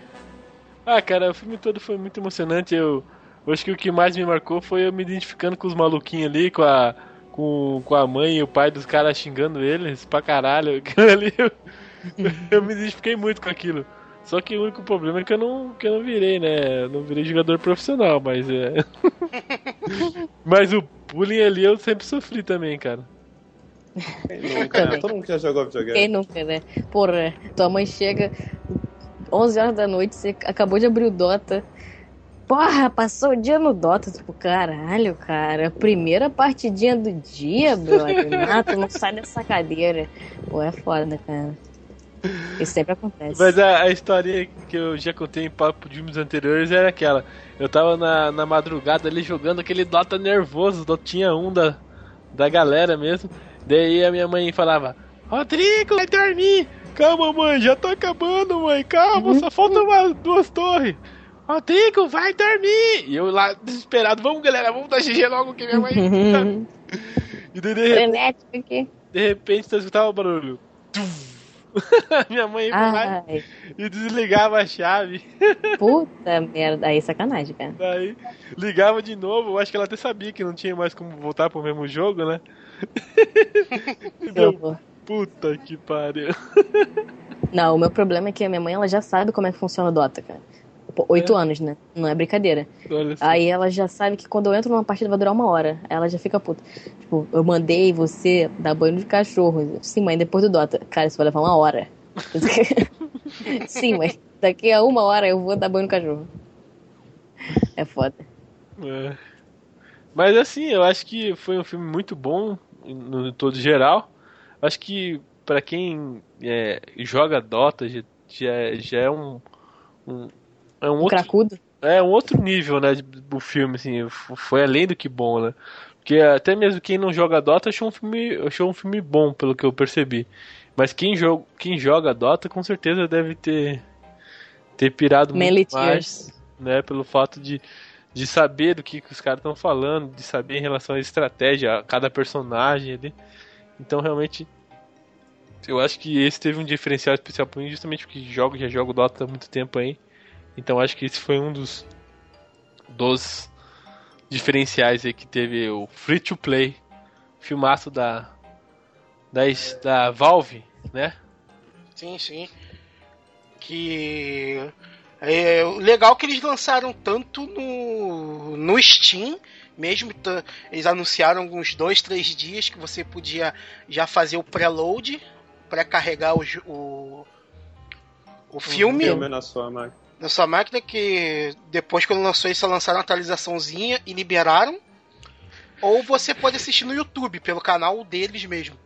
Ah, cara, o filme todo foi muito emocionante. Eu, eu acho que o que mais me marcou foi eu me identificando com os maluquinhos ali, com a, com, com a mãe e o pai dos caras xingando eles pra caralho. Aquilo ali, eu, eu me identifiquei muito com aquilo. Só que o único problema é que eu não, que eu não virei, né? Eu não virei jogador profissional, mas é. mas o bullying ali eu sempre sofri também, cara. Quem nunca, né? Todo mundo que já jogou videogame. Quem nunca, né? Porra, tua mãe chega 11 horas da noite, você acabou de abrir o Dota. Porra, passou o dia no Dota. Tipo, caralho, cara. Primeira partidinha do dia, brother. Ah, tu não sai dessa cadeira. Pô, é foda, cara. Isso sempre acontece. Mas a, a história que eu já contei em papo de filmes anteriores era aquela. Eu tava na, na madrugada ali jogando aquele Dota nervoso, Dotinha 1 da, da galera mesmo. Daí a minha mãe falava, Rodrigo, vai dormir! Calma, mãe, já tá acabando, mãe, calma, só faltam umas duas torres. Rodrigo, vai dormir! E eu lá desesperado, vamos galera, vamos dar GG logo que minha mãe. e daí de, aqui. de repente você escutava o barulho. Tum. minha mãe ia lá e desligava a chave. puta merda. Aí, sacanagem, cara. Daí ligava de novo, eu acho que ela até sabia que não tinha mais como voltar pro mesmo jogo, né? Deu, horror. puta que pariu. Não, o meu problema é que a minha mãe ela já sabe como é que funciona o Dota, cara. Oito É. anos, né? Não é brincadeira. Olha. Aí ela já sabe que quando eu entro numa partida vai durar uma hora. Ela já fica puta. Tipo, eu mandei você dar banho de cachorro. Sim, mãe, depois do Dota. Cara, isso vai levar uma hora. Sim, mãe. Daqui a uma hora eu vou dar banho no cachorro. É foda. É. Mas assim, eu acho que foi um filme muito bom no todo geral. Acho que pra quem é, joga Dota já, já, já é um, um é um Um outro cracudo. é um outro nível, né, do filme, assim, foi além do que bom, né? Porque até mesmo quem não joga Dota achou um filme, achou um filme bom, pelo que eu percebi. Mas quem, jo quem joga Dota com certeza deve ter ter pirado Manly muito mais, né, pelo fato de, de saber do que, que os caras estão falando, de saber em relação à estratégia, a cada personagem ali. Então, realmente, eu acho que esse teve um diferencial especial pra mim, justamente porque jogo, já jogo Dota há muito tempo aí. Então, acho que esse foi um dos, dos diferenciais aí que teve o Free to Play, filmaço da, da, da Valve, né? Sim, sim. Que. É legal que eles lançaram tanto no, no Steam, mesmo eles anunciaram uns dois, três dias que você podia já fazer o preload, pré-carregar o, jo- o, o filme Filme na sua máquina. Na sua máquina, que depois quando lançou isso, lançaram uma atualizaçãozinha e liberaram. Ou você pode assistir no YouTube, pelo canal deles mesmo.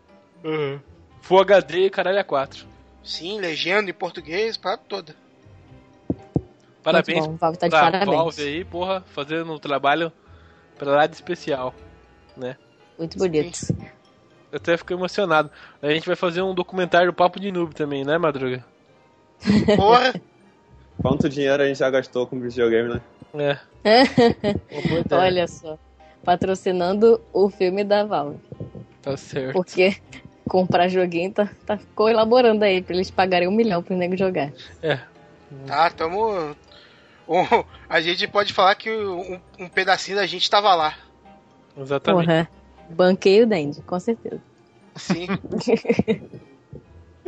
Full HD e caralho a 4. Sim, legenda em português, para toda. Parabéns Muito bom, Valve tá de pra parabéns. Valve aí, porra, fazendo um trabalho pra lá de especial. Muito bonito. Eu até fico emocionado. A gente vai fazer um documentário Papo de Noob também, né, Madruga? Porra, Quanto dinheiro a gente já gastou com videogame, né? É. Ideia. Olha só. Patrocinando o filme da Valve. Tá certo. Porque comprar joguinho tá, tá colaborando aí pra eles pagarem um milhão pro nego jogar. É. tá, tamo. Um- a gente pode falar que um, um pedacinho da gente tava lá. Exatamente. Porra. Banquei o Dandy, com certeza. Sim.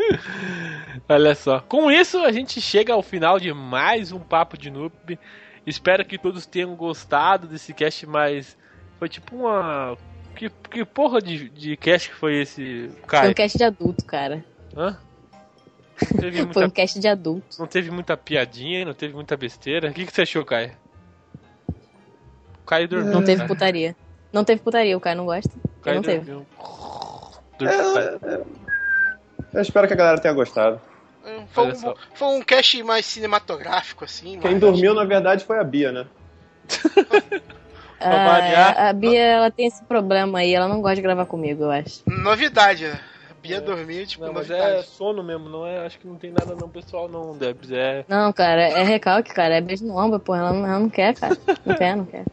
Olha só. Com isso, a gente chega ao final de mais um Papo de Noob. Espero que todos tenham gostado desse cast, mas foi tipo uma. Que, que porra de, de cast que foi esse, Foi Caio? um cast de adulto, cara. Hã? Teve, Foi muita, um cast de adulto. não teve muita piadinha, não teve muita besteira. O que, que você achou, Caio? O Caio dormiu. Não teve cara. putaria. Não teve putaria, o cara não gosta. O Caio não teve. dormiu. Eu espero que a galera tenha gostado. Foi Olha um, foi um cast mais cinematográfico, assim. Quem mais- dormiu, na verdade, foi a Bia, né? Ah, a Bia, ela tem esse problema aí, ela não gosta de gravar comigo, eu acho. Novidade, né? Bia dormir, tipo, Não, mas novidade. é sono mesmo, não é? Acho que não tem nada não, pessoal, não, Debs. É. Não, cara, é recalque, cara, é beijo no ombro, pô, ela não, ela não quer, cara. Não quer, não quer.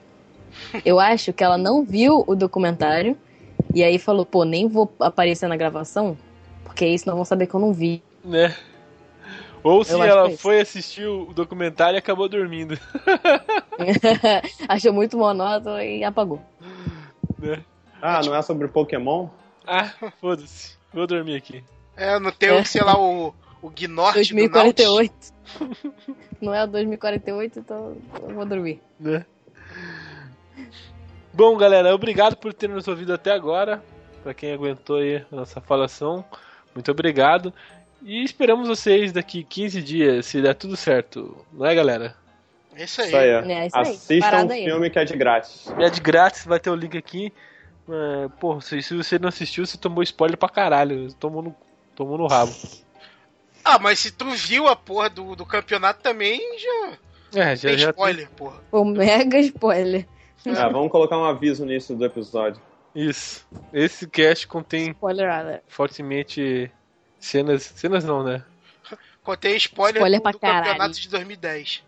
Eu acho que ela não viu o documentário e aí falou, pô, nem vou aparecer na gravação, porque aí senão vão saber que eu não vi. né? Ou se ela é foi assistir o documentário e acabou dormindo. Achou muito monótono e apagou. Né? Ah, não é sobre Pokémon? Ah, foda-se. Vou dormir aqui. É, não tem, É. sei lá, o, o Gnorte do 2048. Não é o 2048, então eu vou dormir. Né? Bom, galera, obrigado por ter nos ouvido até agora. Pra quem aguentou aí a nossa falação, muito obrigado. E esperamos vocês daqui 15 dias, se der tudo certo. Não é, galera? É isso aí. Isso aí. É, isso aí. Assistam Parada um aí. filme que é de grátis. É de grátis, vai ter o link aqui. É, pô, se, se você não assistiu, você tomou spoiler pra caralho. Tomou no, tomou no rabo. Ah, mas se tu viu a porra do, do campeonato também, já É, já, tem já spoiler, porra. O mega spoiler. Ah, vamos colocar um aviso nisso do episódio. Isso. Esse cast contém Spoiler alert. fortemente cenas. Cenas não, né? Contei spoiler, Spoiler do, pra do caralho. campeonato de 2010.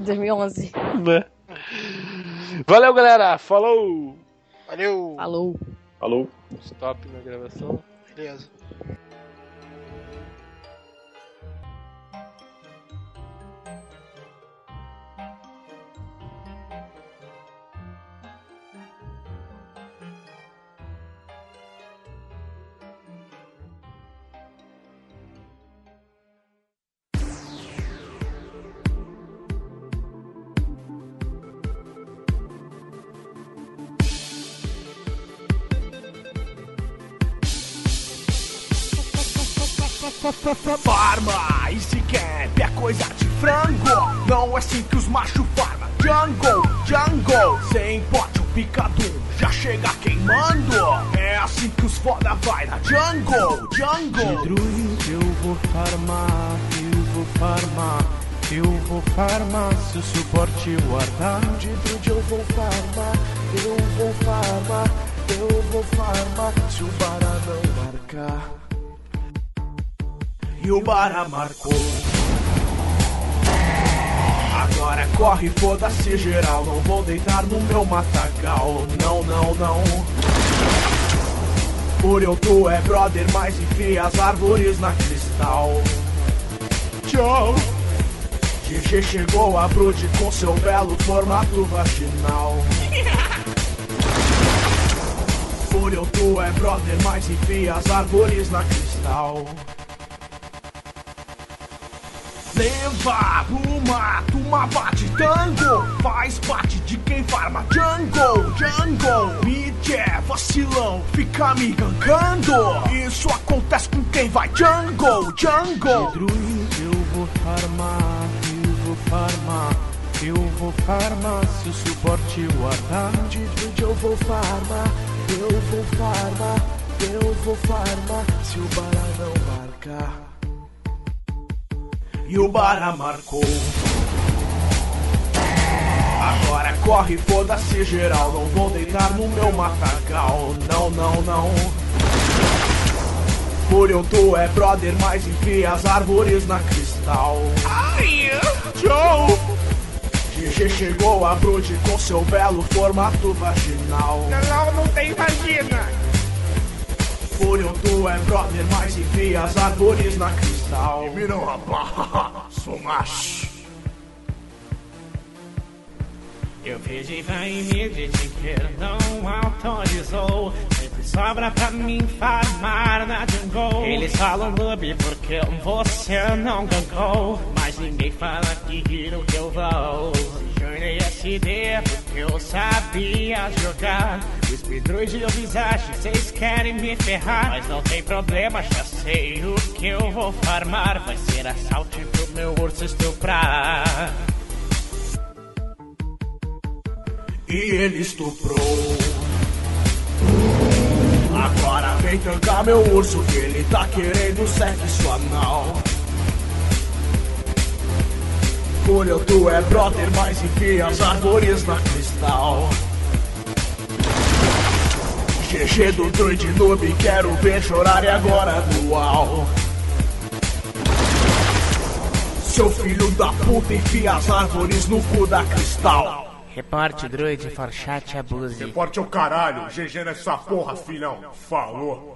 2011. né? Valeu, galera. Falou. Valeu, Falou. Falou? Stop na gravação. beleza. Farma, esse cap é coisa de frango. Não é assim que os machos farma. Jungle, jungle Sem pote o picador já chega queimando. É assim que os foda vai na jungle, jungle. Druid eu vou farmar, eu vou farmar, eu vou farmar se o suporte guardar. De druid eu vou farmar, eu vou farmar, eu vou farmar Se o bara não marcar E o bara marcou Agora corre, foda-se geral Não vou deitar no meu matagal. Não, não, não. Eu tu é brother Mas enfia as árvores na cristal. Tchau. GG chegou a Brood com seu belo formato vaginal. Furion, tu é brother, mas enfia as árvores na cristal. Leva uma, uma bate tango. Faz parte de quem farma jungle, jungle. Beat é vacilão, fica me gankando Isso acontece com quem vai jungle, jungle. Druid, eu vou farmar, eu vou farmar Eu vou farmar. Se o suporte guardar De druid eu vou farmar, eu vou farmar Eu vou farmar. Se o bara não marcar e o Bara marcou. Agora corre, foda-se geral, não vou deitar no meu matagal, não, não, não. Furion, tu é brother, mas enfia as árvores na cristal. Ai, Joe! GG chegou a Brood com seu belo formato vaginal. Não, não tem vagina. Tu é brother, mas enfia as árvores na cristal. Me viram, rapaz, sou macho. Eu pedi pra Ingrid que não autorizou. Sobra pra mim farmar na jungle. Eles falam noob porque você não gankou. Mas ninguém fala que hero que eu vou. Journey SD porque eu sabia jogar. O Speedruid e o Visage, vocês querem me ferrar. Mas não tem problema, já sei o que eu vou farmar. Vai ser assalto pro meu urso estuprar. E ele estuprou. Agora vem tancar meu urso que ele tá querendo sexo anal. Furion, tu é brother, mas enfia as árvores na cristal. GG do Druid Noob, quero ver chorar e agora dual. Seu filho da puta enfia as árvores no cu da cristal. Reporte Druid for chat abuse. Reporte ao caralho, GG nessa porra, filhão. Falou.